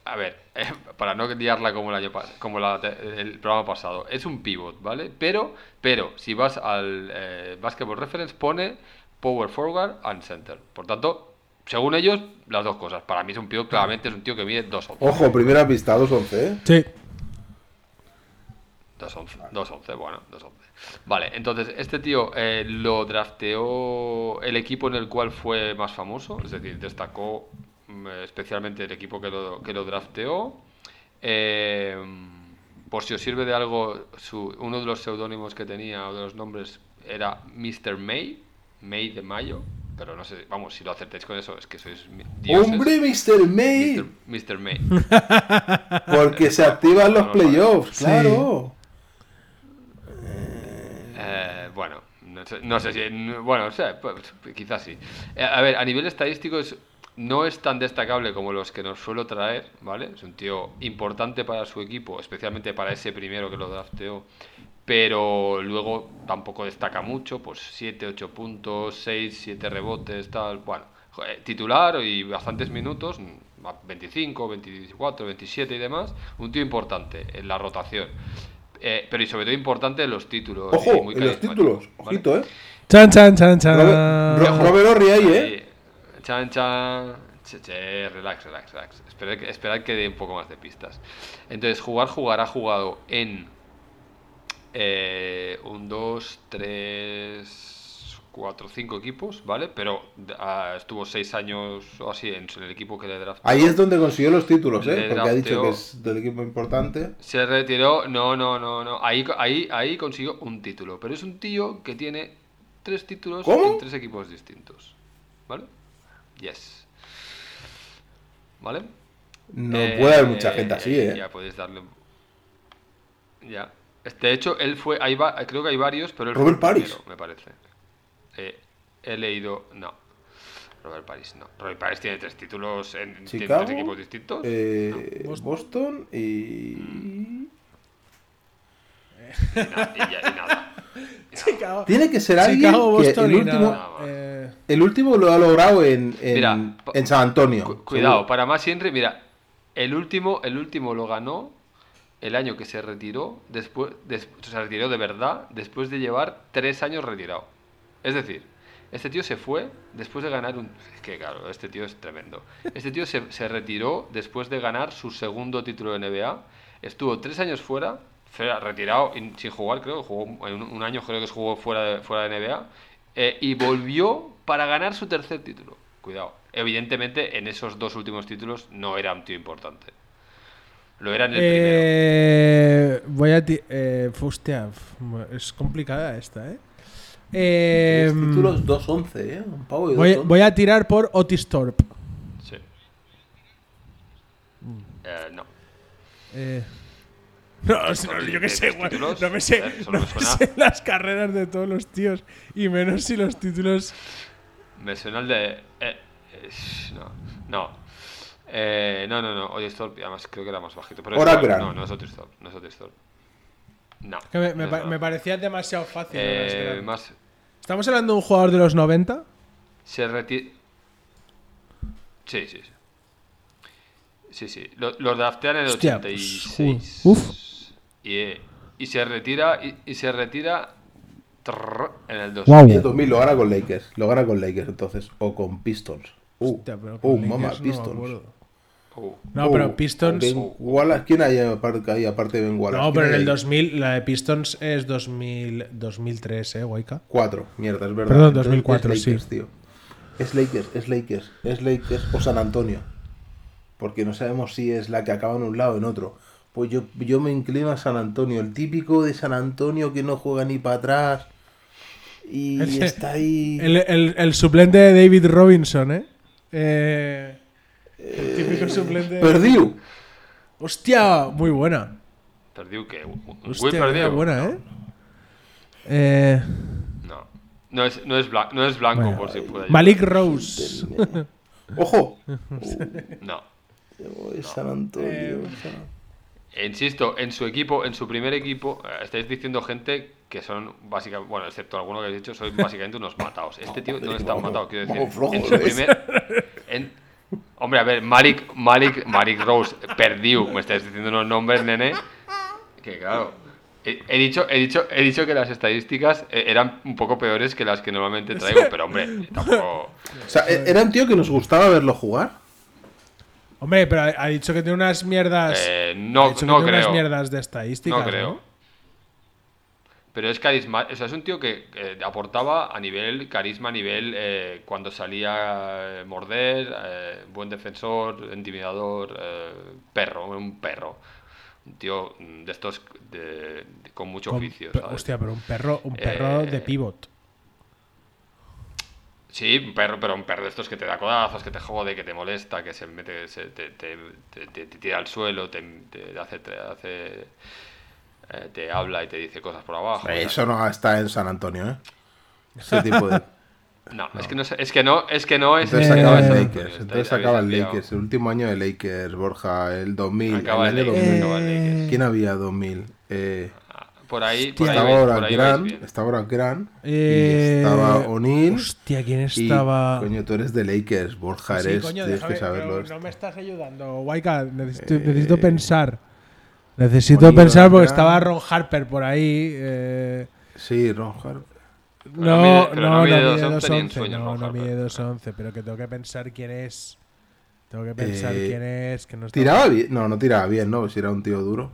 a ver, eh, para no liarla como el año como la el programa pasado, es un pivot, ¿vale? Pero, pero si vas al Basketball Reference pone Power Forward and Center. Por tanto, según ellos, las dos cosas. Para mí es un pivot, claramente es un tío que mide 2'11. Ojo, primera pista, 2-11, ¿eh? Sí. 2'11, 2'11, bueno, 2'11. Vale, entonces este tío eh, lo drafteó el equipo en el cual fue más famoso, es decir, destacó mm, especialmente el equipo que lo, que lo drafteó. Eh, por si os sirve de algo, su- uno de los seudónimos que tenía o de los nombres era Mr. May, May de Mayo, pero no sé, vamos, si lo acertáis con eso es que sois dioses. ¡Hombre, Mr. May! Mr. May. Porque se activan los playoffs, Sí. claro. Eh, bueno, no sé, no sé si. Bueno, o sea, pues, quizás sí. Eh, a ver, a nivel estadístico es, no es tan destacable como los que nos suelo traer, ¿vale? Es un tío importante para su equipo, especialmente para ese primero que lo drafteó. Pero luego tampoco destaca mucho, pues 7, 8 puntos, 6, 7 rebotes, tal. Bueno, titular y bastantes minutos, mm, 25, 24, 27 y demás. Un tío importante en la rotación. Eh, pero y sobre todo importante en los títulos. Ojo, muy en los títulos. ¿vale? Ojito, ¿eh? Chan, chan, chan, chan. Robert, Ro- Robert Horry ahí, ¿eh? Chan, chan. Che, che, relax, relax, relax. Esperad que, esperad que dé un poco más de pistas. Entonces, jugar, jugar, ha jugado en eh, un, dos, tres, cuatro, cinco equipos, ¿vale? Pero ah, estuvo seis años o así en, el equipo que le draftó. Ahí es donde consiguió los títulos, ¿eh? Porque ha dicho que es del equipo importante. Se retiró, no, no, no, no. Ahí, ahí, ahí consiguió un título. Pero es un tío que tiene tres títulos ¿Cómo? en tres equipos distintos. ¿Vale? Yes. ¿Vale? No Eh, puede haber mucha gente así, ¿eh? Ya podéis darle. Ya. De hecho, él fue. Hay va- creo que hay varios, pero él fue Robert el Paris. primero, me parece. Eh, he leído. No. Robert Paris, no. Robert Paris tiene tres títulos en Chicago, tres equipos distintos. eh, Boston. Boston y... Y, na- y ya- y nada. Chicago, Tiene que ser alguien Chicago, que Boston el último. Eh, el último lo ha logrado en, en, Mira, pa- en San Antonio. Cu- cuidado, seguro. para más Henry, mira, el último, el último lo ganó el año que se retiró, después, des- se retiró de verdad, después de llevar tres años retirado. Es decir, este tío se fue después de ganar un... Es que claro, este tío es tremendo. Este tío se, retiró después de ganar su segundo título de NBA, estuvo tres años fuera, retirado sin jugar, creo, jugó un, año creo que jugó fuera de, fuera de NBA, eh, y volvió para ganar su tercer título. Cuidado. Evidentemente, en esos dos últimos títulos no era un tío importante. Lo era en el eh, voy a. ti- Eh, hostia, es complicada esta, ¿eh? Eh, títulos 2-11, ¿eh? Un pavo de voy, 2-11. voy a tirar por Otis Thorpe. primero. Sí. Eh, no. Eh, no, no, yo qué sé, güey, títulos, no me sé, no me sé las carreras de todos los tíos y menos si los títulos. Me suena el de. eh, eh, no. No. Eh, no, no, no. Otis Thorpe, además creo que era más bajito. Pero es Grant. No, no es Otis Thorpe. No es Otis Thorpe. No. Que me, me no pa- es me parecía demasiado fácil. Es Eh, más. Estamos hablando de un jugador de los 90. Se retiró. Sí, sí, sí. Sí, sí. Lo, lo draftean en el Hostia, 86. pues, uf. Y, y se retira. Y, y se retira. trrr, en el 2. Guau. Y el 2000 lo gana con Lakers. Lo gana con Lakers entonces. O con Pistons. Uh, Hostia, pero uh, con mamá, Lakers no me Pistons. Uh, No, pero Pistons. Ben Wallace. ¿Quién hay aparte, ahí aparte de Ben Wallace? No, ¿Quién pero en el ahí? 2000, la de Pistons es 2000, 2003, ¿eh, Waika? Cuatro, mierda, es verdad. Perdón, Entonces 2004, es Lakers, sí. tío. Es Lakers, es Lakers, es Lakers o San Antonio. Porque no sabemos si es la que acaba en un lado o en otro. Pues yo, yo me inclino a San Antonio, el típico de San Antonio que no juega ni para atrás. Y El- está ahí. El, el- el suplente de David Robinson, ¿eh? Eh, el típico suplente. de- Perdido. Hostia, muy buena. Perdió que. Muy Hostia, perdido. muy buena, ¿eh? Eh, No. No es, no es, blan- no es blanco, bueno, por si puede ayudar. Malik Rose. Ojo. No. Es San Antonio. Eh, San- Insisto, en su equipo, en su primer equipo, eh, estáis diciendo gente que son básicamente, bueno, excepto alguno que habéis dicho, sois básicamente unos matados. Este tío no está vamos, matado, quiero decir. en su primer. en- hombre, a ver, Malik, Malik, Malik Rose, perdió. Me estáis diciendo unos nombres, nene. Que claro. He, he dicho, he, dicho, he dicho que las estadísticas eh, eran un poco peores que las que normalmente traigo, pero hombre, tampoco. O sea, e- era un tío que nos gustaba verlo jugar. Hombre, pero ha, ha dicho que tiene unas mierdas. Eh, ha no dicho que no tiene unas creo. mierdas de estadísticas. No creo. Pero es carisma, o sea, es un tío que eh, aportaba a nivel carisma, a nivel eh, cuando salía eh, morder, eh, buen defensor, intimidador, eh, perro, un perro. Un tío de estos de- de- con mucho Con- oficio. hostia, pero un perro, un perro de pivot. Sí, un perro, pero un perro de estos que te da codazos, que te jode, que te molesta, que se mete, se- te, te- te- te- tira al suelo, te, hace, te, hace- eh, te habla y te dice cosas por abajo. Eso no está en San Antonio, ¿eh? Ese tipo de. No, es que no es, que no, es que no es. Entonces Eh, acaba el Lakers. Antonio, Entonces acaba el Lakers. El último año de Lakers, Borja, el 2000. Acaba el el año Lakers, 2000. acaba el Lakers. ¿Quién había 2000? Eh, Por ahí, por ahí, estaba vais- ahora por ahí vais estaba ahora Eh, y estaba O'Neal. Hostia, ¿quién y, estaba? coño, tú eres de Lakers, Borja, Sí, eres, coño, tienes déjame, que saberlo. pero esto. no me estás ayudando, Waika. Necesito, Eh, necesito pensar. Necesito pensar porque Grant. estaba Ron Harper por ahí. eh, Sí, Ron Harper. Pero no, no mide- no, pero no, no mide mide 2'11 ni en 2'11, sueños, No, no mide 2'11, pero que tengo que pensar quién es. Tengo que pensar Eh, quién es. Que no Tiraba bien. No, no tiraba bien, ¿no? Si era un tío duro.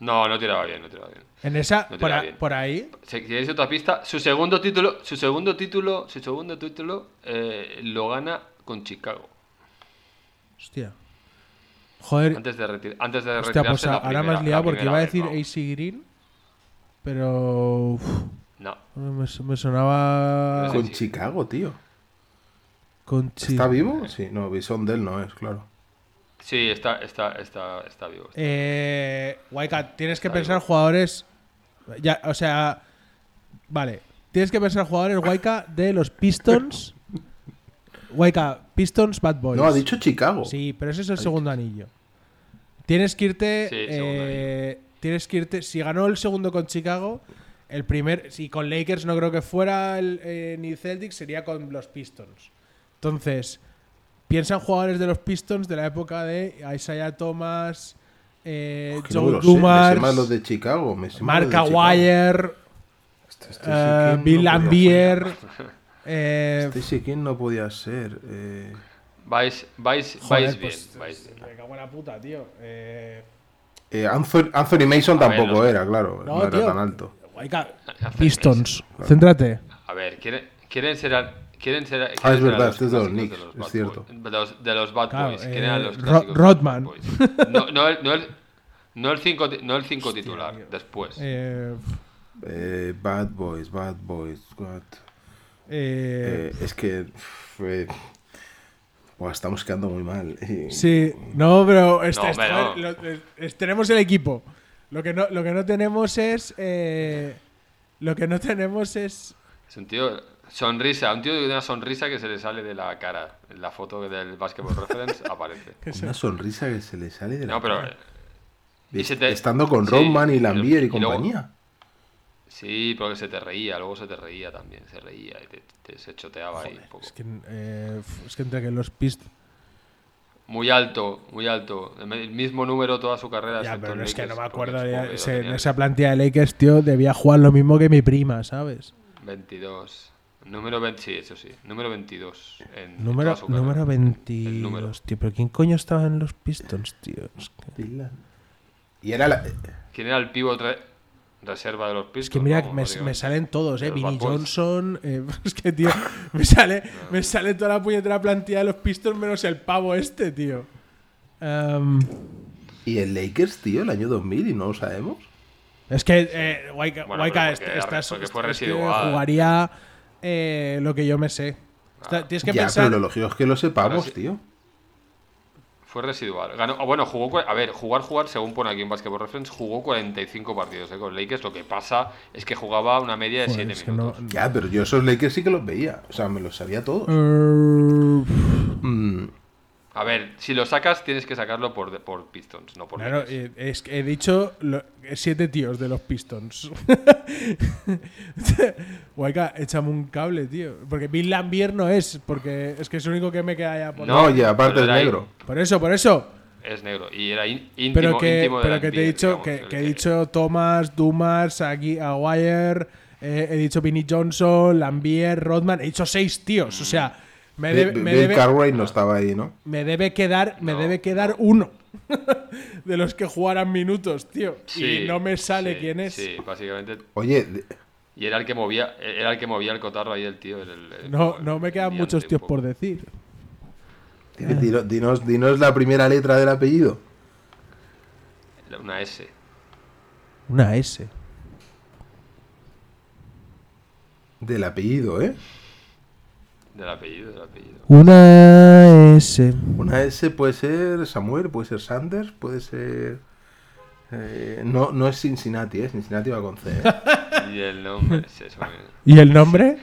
No, no tiraba bien, no tiraba bien. En esa, no por, a- bien. por ahí. Si queréis otra pista, su segundo título, su segundo título, su segundo título eh, lo gana con Chicago. Hostia. Joder, Antes de, reti- antes de hostia, retirarse pues la ahora me has primera- liado porque primera iba a decir vamos. AC Green. Pero. uf, No. me, me sonaba. No Con Chicago, tío. Con Chi- ¿Está vivo? Sí, no, Bison del no es, claro. Sí, está, está, está, está vivo. está- Eh, Waika, tienes que Está pensar vivo. jugadores. Ya, o sea. Vale. Tienes que pensar jugadores, Waika, de los Pistons. Waika, Pistons Bad Boys. No, ha dicho Chicago. Sí, pero ese es el segundo anillo. Tienes que irte. Sí, eh, tienes que irte. Si ganó el segundo con Chicago, el primer. Si con Lakers no creo que fuera el, eh, ni Celtics, sería con los Pistons. Entonces, piensa en jugadores de los Pistons de la época de Isaiah Thomas, eh, no Joe sé, me sé Dumars, los de Chicago. Me de. Aguirre, Este- este sí eh, Bill no Lambier. Eh, Este sí que no podía ser. Eh, Vais, vais, joder, vais bien. pues, vais bien. me cago en la puta, tío. Eh, eh, Anthony, Anthony Mason A ver, tampoco era, claro. No, No, era tío. tan alto. Pistons, céntrate. A ver, ¿quieren, quieren ser. al- Quieren ser Ah, es verdad, este es de los Knicks, los es cierto. Boys, de, los, de los Bad Claro, Boys. ¿Quién eran eh, los Ro- clásicos Rodman. Boys? No, no, el, no, el, no el cinco, no el cinco titular, después. Eh, Eh, bad Boys, Bad Boys. what? Eh, Eh, es que. fue- estamos quedando muy mal. Y- sí, no, pero este- No, este- no. lo- es- tenemos el equipo. Lo que no, lo que no tenemos es. eh, lo que no tenemos es. Es un tío. Sonrisa, un tío de una sonrisa que se le sale de la cara. En la foto del Basketball Reference aparece. Una sonrisa que se le sale de la No, pero. cara. y se te- Estando con sí, Rodman y pero- Lambier y, y luego- compañía. Sí, porque se te reía, luego se te reía también, se reía y te, te- se choteaba ahí un poco. Es que, eh, es que entre que los pist. Muy alto, muy alto. El el mismo número toda su carrera. Ya, pero en es que no me acuerdo. de- ese- en esa plantilla de Lakers, tío, debía jugar lo mismo que mi prima, ¿sabes? 22. Número 20, sí, eso sí. Número 22. En, Número, toda su carrera. número El 22, número. tío. Pero ¿quién coño estaba en los Pistons, tío? Es que, Y era la. ¿Quién era el pivot re- reserva de los Pistons? es que mira, Vamos, me, salen todos, ¿eh? Boys. Johnson. eh, es que, tío, me sale, me sale toda la puñetera plantilla de los Pistons menos el pavo este, tío. Em, ¿Y el Lakers, tío, el año 2000 y no lo sabemos? Es que eh, Waika, Bueno, Waika porque- estás- porque fue es que residual. jugaría eh, lo que yo me sé. Está- tienes que ya, pensar. pero lo lógico es que lo sepamos, sí. tío. Fue residual. Ganó, ah, bueno, jugó. A ver, jugar, jugar, según pone aquí en Basketball Reference, jugó 45 partidos eh, con Lakers. Lo que pasa es que jugaba una media de Joder, 7 es que no- minutos. Ya, pero yo esos Lakers sí que los veía. O sea, me los sabía todos. Mm, A ver, si lo sacas, tienes que sacarlo por, por Pistons, no por Claro, eh, es que he dicho lo- siete tíos de los Pistons. Waika, échame un cable, tío. Porque Bill Lambier no es, porque es que es el único que me queda ya por no, y aparte es negro. Por eso, por eso. Es negro. Y era in- íntimo, Pero que, íntimo de pero que te he dicho, digamos, que, he dicho Thomas, Dumas, Agui- Aguirre, eh, he dicho Vinnie Johnson, Lambier, Rodman, he dicho seis tíos. O sea, me, debe- me Bill debe, Cartwright no estaba ahí, ¿no? me debe quedar, me No, debe quedar uno de los que jugaran minutos, tío. Sí, y no me sale sí, quién es. Sí, básicamente. Oye, de- Y era el que movía, era el que movía el cotarro ahí el tío. el- el- el- No, el no me quedan muchos tíos por decir. dino- dinos, dinos la primera letra del apellido. Una S. Una S. Del apellido, ¿eh? Del apellido, del apellido. Una S. Una S puede ser Samuel, puede ser Sanders, puede ser. eh, no, no es Cincinnati, ¿eh? Cincinnati va con C. ¿eh? Y el nombre es eso. ¿Y el nombre?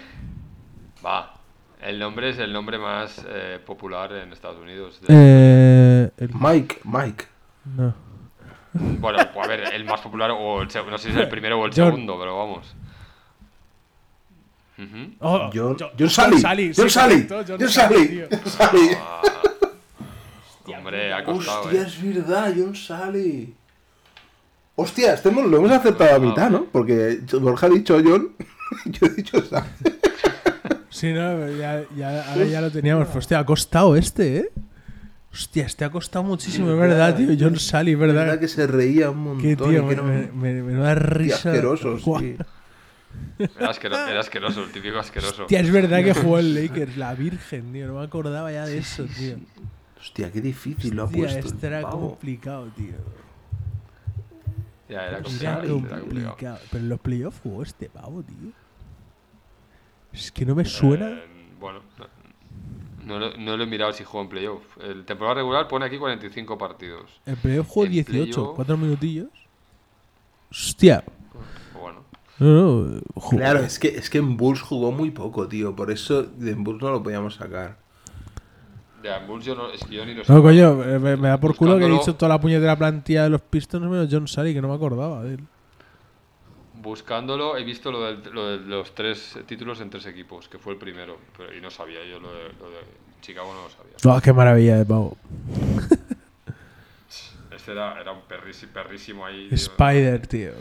Va. El nombre es el nombre más eh, popular en Estados Unidos. de- Eh, el- Mike, Mike. no. Bueno, pues, a ver, el más popular, o el, no sé si es el primero o el John. segundo, pero vamos. Oh, John, Jo- John Sally. John sí, Sally. correcto, John Sally. John Sally. Hombre, ha costado, Hostia, eh. es verdad, John Sally. Hostia, este hemos- lo hemos acertado a mitad, ¿no? Porque Borja ha dicho John, yo he dicho Sally. Sí, no, ya, ya, ahora ya lo teníamos. Hostia, ha costado este, ¿eh? Hostia, este ha costado muchísimo, es verdad, tío. John Sally, Es verdad ¿verdad? que se reía un montón. Qué tío, que me, era un me, me- tío risa. asqueroso, Guau. sí. Era, asquero- era asqueroso, el típico asqueroso. Hostia, es verdad que jugó en Lakers, la virgen, tío. No me acordaba ya de eso, tío. Hostia, qué difícil lo ha Hostia, puesto. el este era pavo. complicado, tío. Ya, era complicado. era complicado. complicado. Pero en los playoffs jugó este pavo, tío. Es que no me suena. Eh, bueno, no, no lo, no lo he mirado si jugó en playoff. El temporada regular pone aquí 45 partidos. En playoff jugó en 18, playoff- 4 minutillos. Hostia. No, no, Claro, es que, es que en Bulls jugó muy poco, tío. Por eso de en Bulls no lo podíamos sacar. ya, en Bulls yo, no, es que yo ni lo sé. No, coño, me, me da por culo que he dicho toda la puñetera plantilla de los Pistons menos John Sally, que no me acordaba de él. Buscándolo he visto lo, del- lo de los tres títulos en tres equipos, que fue el primero. Pero, y no sabía, yo lo de, lo de Chicago no lo sabía. Oh, qué maravilla de pavo. Este era, era un perrísimo, perrísimo ahí. tío. Spider, tío.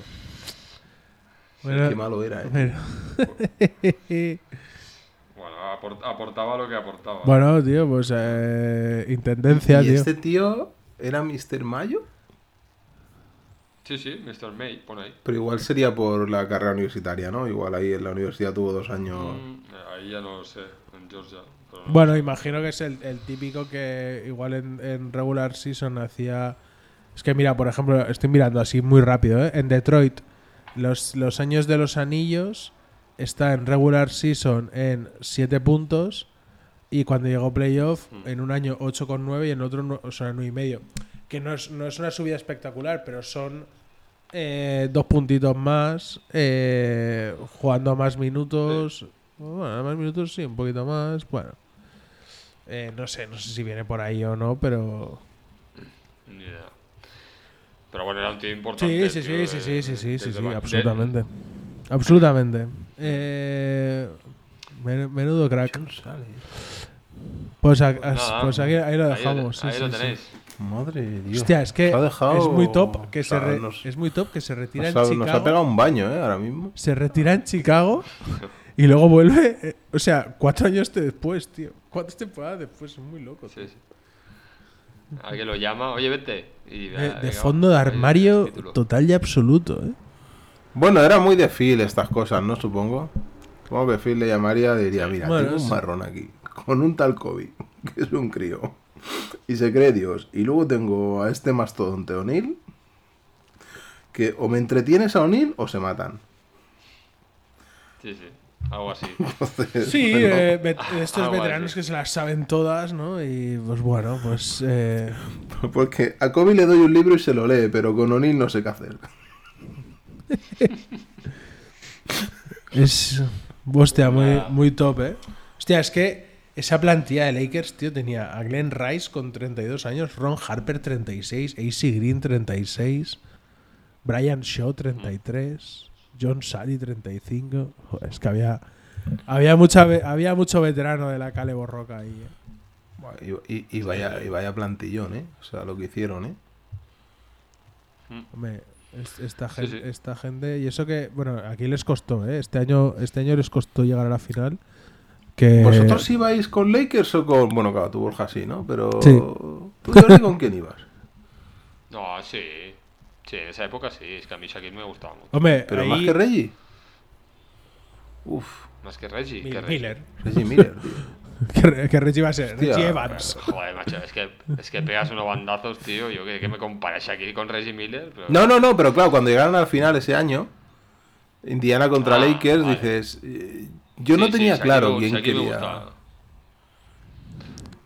Bueno, Qué malo era, eh. bueno. Bueno, aport- aportaba lo que aportaba. Bueno, tío, pues eh, intendencia, ¿Y tío. este tío era Mr. Mayo? Sí, sí, Mr. May, pone ahí. Pero igual sería por la carrera universitaria, ¿no? Igual ahí en la universidad tuvo dos años. Mm, ahí ya no lo sé, en Georgia. no Bueno, sé. imagino que es el, el típico que igual en, en regular season hacía... Es que mira, por ejemplo, estoy mirando así muy rápido, ¿eh? En Detroit, los, los años de los anillos está en regular season en 7 puntos y cuando llegó playoff Mm. en un año 8,9 y en otro, no- o sea, 9 y medio. Que no es, no es una subida espectacular, pero son eh, dos puntitos más, eh, jugando más minutos. Bueno, más minutos sí, un poquito más. Bueno, Eh, no sé, no sé si viene por ahí o no, pero. Pero bueno, era un tío importante. Sí, sí, tío, sí, sí, de- sí, sí, sí, sí, el sí, de- absolutamente. Absolutamente. Eh, men- menudo crack. Pues, a- Nada, pues aquí, ahí lo ahí dejamos. sí, Ahí lo sí, sí. tenéis. Madre de Dios. Hostia, es que dejado- es muy top que o sea, se re- nos- es muy top que se retira nos, en ha, nos ha Chicago. pegado un baño, ¿eh? Ahora mismo. Se retira en Chicago y luego vuelve, eh, o sea, cuatro años después, tío. Cuatro temporadas después, es muy loco. tío. Sí, sí. Alguien lo llama, oye, vete. Y, De, venga, de venga, fondo de armario total y absoluto, ¿eh? Bueno, era muy de Phil estas cosas, ¿no? Supongo. Supongo que Phil le llamaría y diría, mira, Bueno, tengo un marrón aquí, con un tal Kobe, que es un crío. y se cree Dios. Y luego tengo a este mastodonte O'Neill, que o me entretienes a O'Neill o se matan. Sí, sí. Algo así. Sí, eh, vet- estos bueno, veteranos sí. que se las saben todas, ¿no? Y pues bueno, pues eh, Porque a Kobe le doy un libro y se lo lee, pero con O'Neill no sé qué hacer. es hostia, muy, muy top, ¿eh? Hostia, es que esa plantilla de Lakers, tío, tenía a Glenn Rice con 32 años, Ron Harper 36, AC Green 36, Brian Shaw 33, John Sally 35. Joder, es que había había mucha había mucho veterano de la Cale Borroca ahí. ¿eh? Y, y- y vaya, y vaya plantillón, ¿eh? O sea, lo que hicieron, ¿eh? Hombre, es- esta, Sí, gen- sí. esta gente. Y eso que, bueno, aquí les costó, ¿eh? Este año, este año les costó llegar a la final. Que ¿Vosotros ibais con Lakers o con.? Bueno, claro, tú Borja sí, ¿no? Pero. Sí. ¿Tú, Jordi, con quién ibas? No, sí. Sí, en esa época sí. Es que a mí Shaquille me gustaba mucho. Hombre, ¿Pero ahí- más que Reggie? Uf, Más que Reggie. Mil- que Reggie. Miller. Reggie Miller, tío. Que, que Reggie va a ser. Hostia. Reggie Evans. Joder, macho, es que, es que pegas unos bandazos, tío. Yo que, que me compara Shaquille con Reggie Miller. Pero... No, no, no, pero claro, cuando llegaron al final ese año, Indiana contra Ah, Lakers, vale. dices. eh, Yo Sí, no tenía Shaquille claro me- quién Shaquille me quería. gustaba.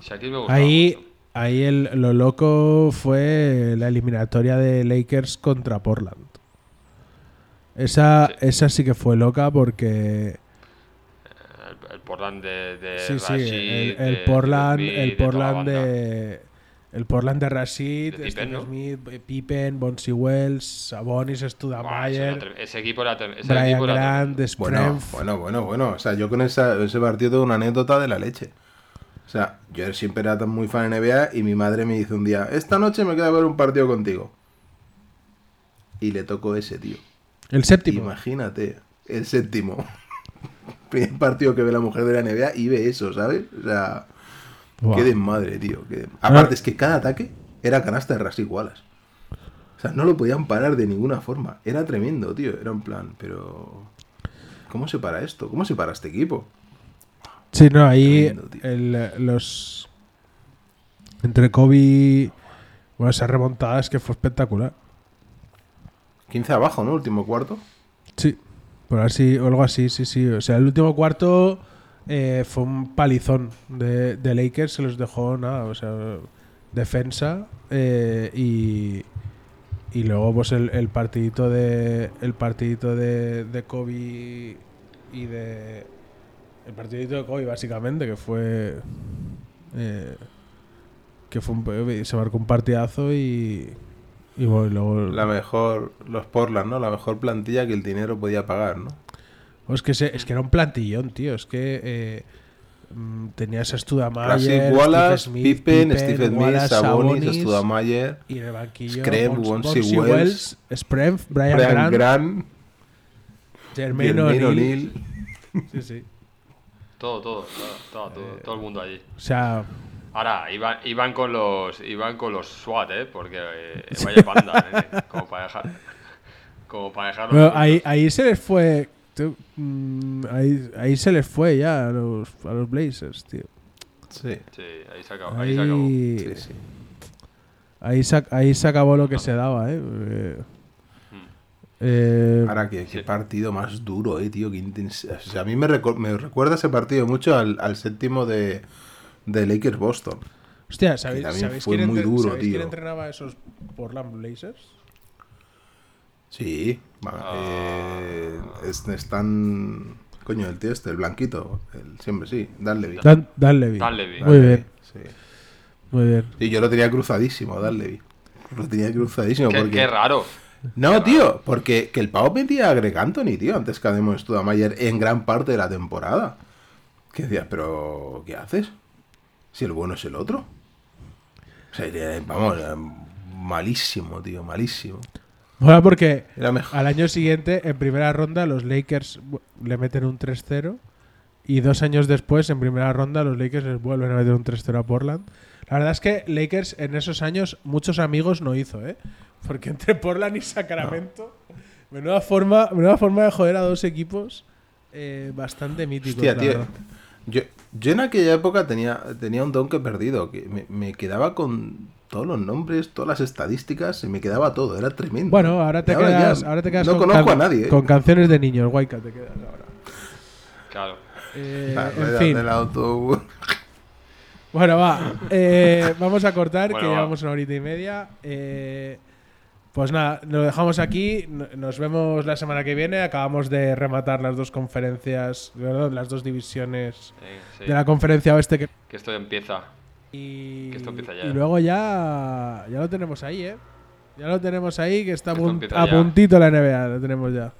Shaquille me gustaba Ahí, mucho. Ahí el, lo loco fue la eliminatoria de Lakers contra Portland. Esa Sí. esa sí que fue loca porque. El, el Portland de, de Sí, sí, el, el de Portland, el de Portland banda. de. El Portland de Rashid, De Pippen, Steve ¿no? Smith, Pippen, Bonsi Wells, Sabonis, Studamayer, tre- ese equipo era ese Brian equipo era Grant, tremendo. Bueno, bueno, bueno, bueno. O sea, yo con esa, ese partido tengo una anécdota de la leche. O sea, yo siempre era tan muy fan de NBA y mi madre me dice un día, esta noche me queda a ver un partido contigo. Y le tocó ese, tío. El séptimo. Imagínate, el séptimo. Primer partido que ve la mujer de la NBA y ve eso, ¿sabes? O sea, qué desmadre, tío. qué- Aparte, es que cada ataque era canasta de Rasik Wallace. O sea, no lo podían parar de ninguna forma. Era tremendo, tío. Era un plan, pero. ¿Cómo se para esto? ¿Cómo se para este equipo? Sí, no, ahí el- los. Entre Kobe. Bueno, esa remontada es que fue espectacular. 15 abajo, ¿no? Último cuarto. Sí, por así, o algo así, sí, sí. O sea, el último cuarto eh, fue un palizón de, de Lakers, se los dejó nada, o sea, defensa eh, y, y luego pues el, el partidito de el partidito de, de Kobe y de el partidito de Kobe básicamente que fue eh, que fue un, se marcó un partidazo y y bueno, luego La mejor. Los Portland, ¿no? La mejor plantilla que el dinero podía pagar, ¿no? Oh, es, que se- es que era un plantillón, tío. Es que eh, mm, tenías a Studamayer, Steve Wallace, Smith, Pippen, Smith, Wallace, Sabonis, Sabonis, Studamayer, y en el banquillo Screm, Bonsi Wells, Sprem, Brian, Brian Grant, Grant, Jermaine Jermaine O'Neal. O'Neal. Sí, sí. Todo, todo, todo, todo, todo, todo el mundo allí. O sea, Ahora, iban, iban con los iban con los SWAT, ¿eh? Porque eh, vaya panda, nene, como para dejar como para bueno, sueltos. ahí, ahí se les fue. mm, ahí, ahí se les fue ya a los, a los Blazers, tío. Sí, Sí, ahí se acabó. Ahí se acabó. Ahí, sí, sí. ahí, se, ahí se acabó lo que se daba, ¿eh? Eh. Eh, Ahora, qué, qué Sí. partido más duro, eh, tío. Qué. O sea, a mí me, reco- me recuerda ese partido mucho al, al séptimo de, de Lakers Boston. Hostia, ¿sabéis, también ¿sabéis fue quién, muy entre- duro, ¿sabéis quién tío. entrenaba a esos Portland Blazers? Sí, Ah. eh, es- están. Coño, el tío este, el blanquito. El, siempre sí, Dan Levy. Dan, Dan Levy. Dan Levy. Muy bien, Sí. muy bien. Sí, yo lo tenía cruzadísimo, Dan Levy. Lo tenía cruzadísimo Qué, porque. qué raro. No, tío, porque que el pavo metía a Greg Anthony, tío, antes que a Demon Studamayer en gran parte de la temporada. Que decías, pero ¿qué haces? Si el bueno es el otro. O sea, vamos, malísimo, tío, malísimo. Mola porque al año siguiente, en primera ronda, los Lakers le meten un 3-0. Y dos años después, en primera ronda, los Lakers les vuelven a meter un 3-0 a Portland. La verdad es que Lakers en esos años muchos amigos no hizo, ¿eh? Porque entre Portland y Sacramento, menuda, forma, menuda forma de joder a dos equipos eh, bastante míticos. Hostia, la tío. verdad. Yo, yo en aquella época tenía, tenía un don que he perdido, que me, me quedaba con todos los nombres, todas las estadísticas, se me quedaba todo, era tremendo. Bueno, ahora te Y ya quedas, ahora te quedas no con, conozco can- a nadie. ¿eh? con canciones de niños, Guayca te quedas ahora. Claro. Eh, Las en ruedas fin, del autobús. Bueno, va. eh, vamos a cortar, Bueno, que va. llevamos una horita y media. Eh, pues nada, lo dejamos aquí. no- Nos vemos la semana que viene. Acabamos de rematar las dos conferencias, perdón, las dos divisiones Eh, sí. de la conferencia oeste que Que esto empieza. Y, Que esto empieza ya. y luego ya, ya lo tenemos ahí, ¿eh? Ya lo tenemos ahí, que está a, ya. puntito la NBA, lo tenemos ya.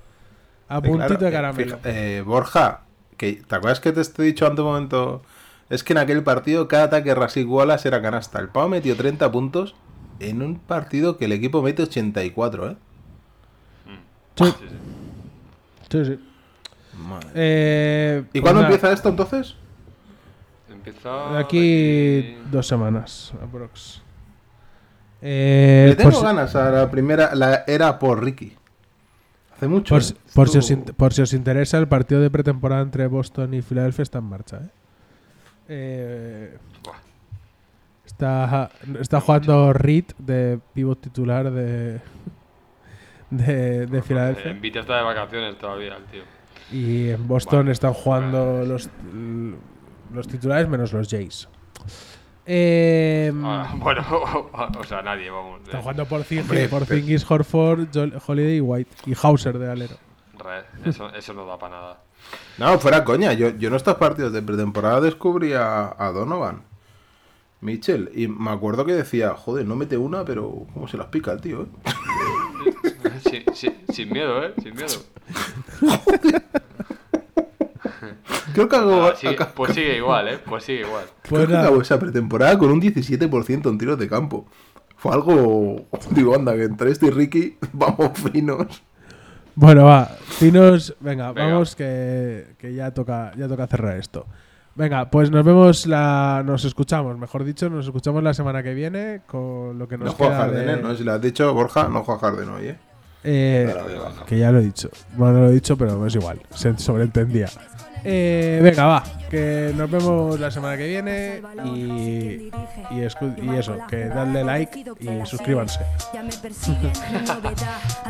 A puntito Claro, de eh, caramelo. eh, Borja, que, ¿te acuerdas que te he dicho antes un momento? Es que en aquel partido cada ataque Rasik Wallace era canasta. El Pau metió 30 puntos en un partido que el equipo mete 84, ¿eh? Sí. Sí, sí. Sí, sí. Madre. Eh, ¿Y pues cuándo nada, empieza esto entonces? Empieza. de aquí dos semanas, aprox. Eh, Le tengo por, ganas a la primera, la era por Ricky. Hace mucho. por si- por si os, por si os interesa, el partido de pretemporada entre Boston y Filadelfia está en marcha, ¿eh? Eh, está, está jugando Reed de pivot titular de, de, de Filadelfia. En Vita está de vacaciones todavía, el tío. Y en Boston Bueno, están jugando los, los titulares menos los Jays. Eh, Ah, bueno, o sea, nadie, vamos. están eh, jugando por Hombre, por Zingis, Horford, Jol- Holiday y White. Y Hauser de alero. re, eso, eso no da para nada. No, fuera coña. Yo, yo en estos partidos de pretemporada descubrí a, a Donovan. Mitchell. Y me acuerdo que decía, joder, no mete una, pero cómo se las pica el tío, ¿eh? Sin miedo, ¿eh? Sin miedo. Creo que hago, Ah, sigue- acá- pues sigue igual, ¿eh? Pues sigue igual. creo Pues que nada. acabó esa pretemporada con un 17% en tiros de campo. Fue algo. Digo, anda, que entre este y Ricky vamos finos. Bueno, va. Finos, venga, Venga. vamos que, que ya toca ya toca cerrar esto. Venga, pues nos vemos la nos escuchamos, mejor dicho, nos escuchamos la semana que viene con lo que nos No juega queda Harden, de- ¿eh? No, si lo has dicho, Borja, no juega Harden hoy, ¿eh? Eh, que ya lo he dicho. Bueno, no lo he dicho, pero es igual. Se sobreentendía. Eh, venga, va. Que nos vemos la semana que viene. Y, y, y eso, que dadle like y suscríbanse.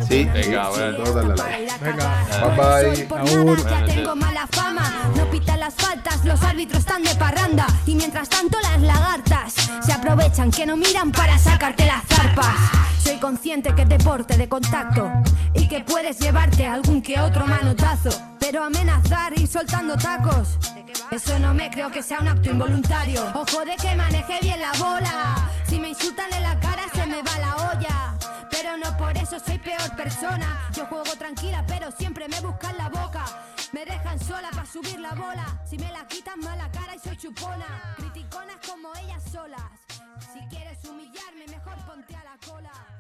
Sí, Venga, bueno. todos para like. ir a Venga. Bye, bye. Soy por Agur. nada, Buenas ya noches. tengo mala fama. No pitan las faltas, los árbitros están de parranda. Y mientras tanto las lagartas se aprovechan que no miran para sacarte las zarpas. Soy consciente que es deporte de contacto y que puedes llevarte algún que otro manotazo. Pero amenazar y soltando tacos, eso no me creo que sea un acto involuntario. Ojo de que maneje bien la bola. Si me insultan en la cara se me va la olla. Pero no por eso soy peor persona. Yo juego tranquila, pero siempre me buscan la boca. Me dejan sola para subir la bola. Si me la quitan mala cara y soy chupona. Criticonas como ellas solas. Si quieres humillarme, mejor ponte a la cola.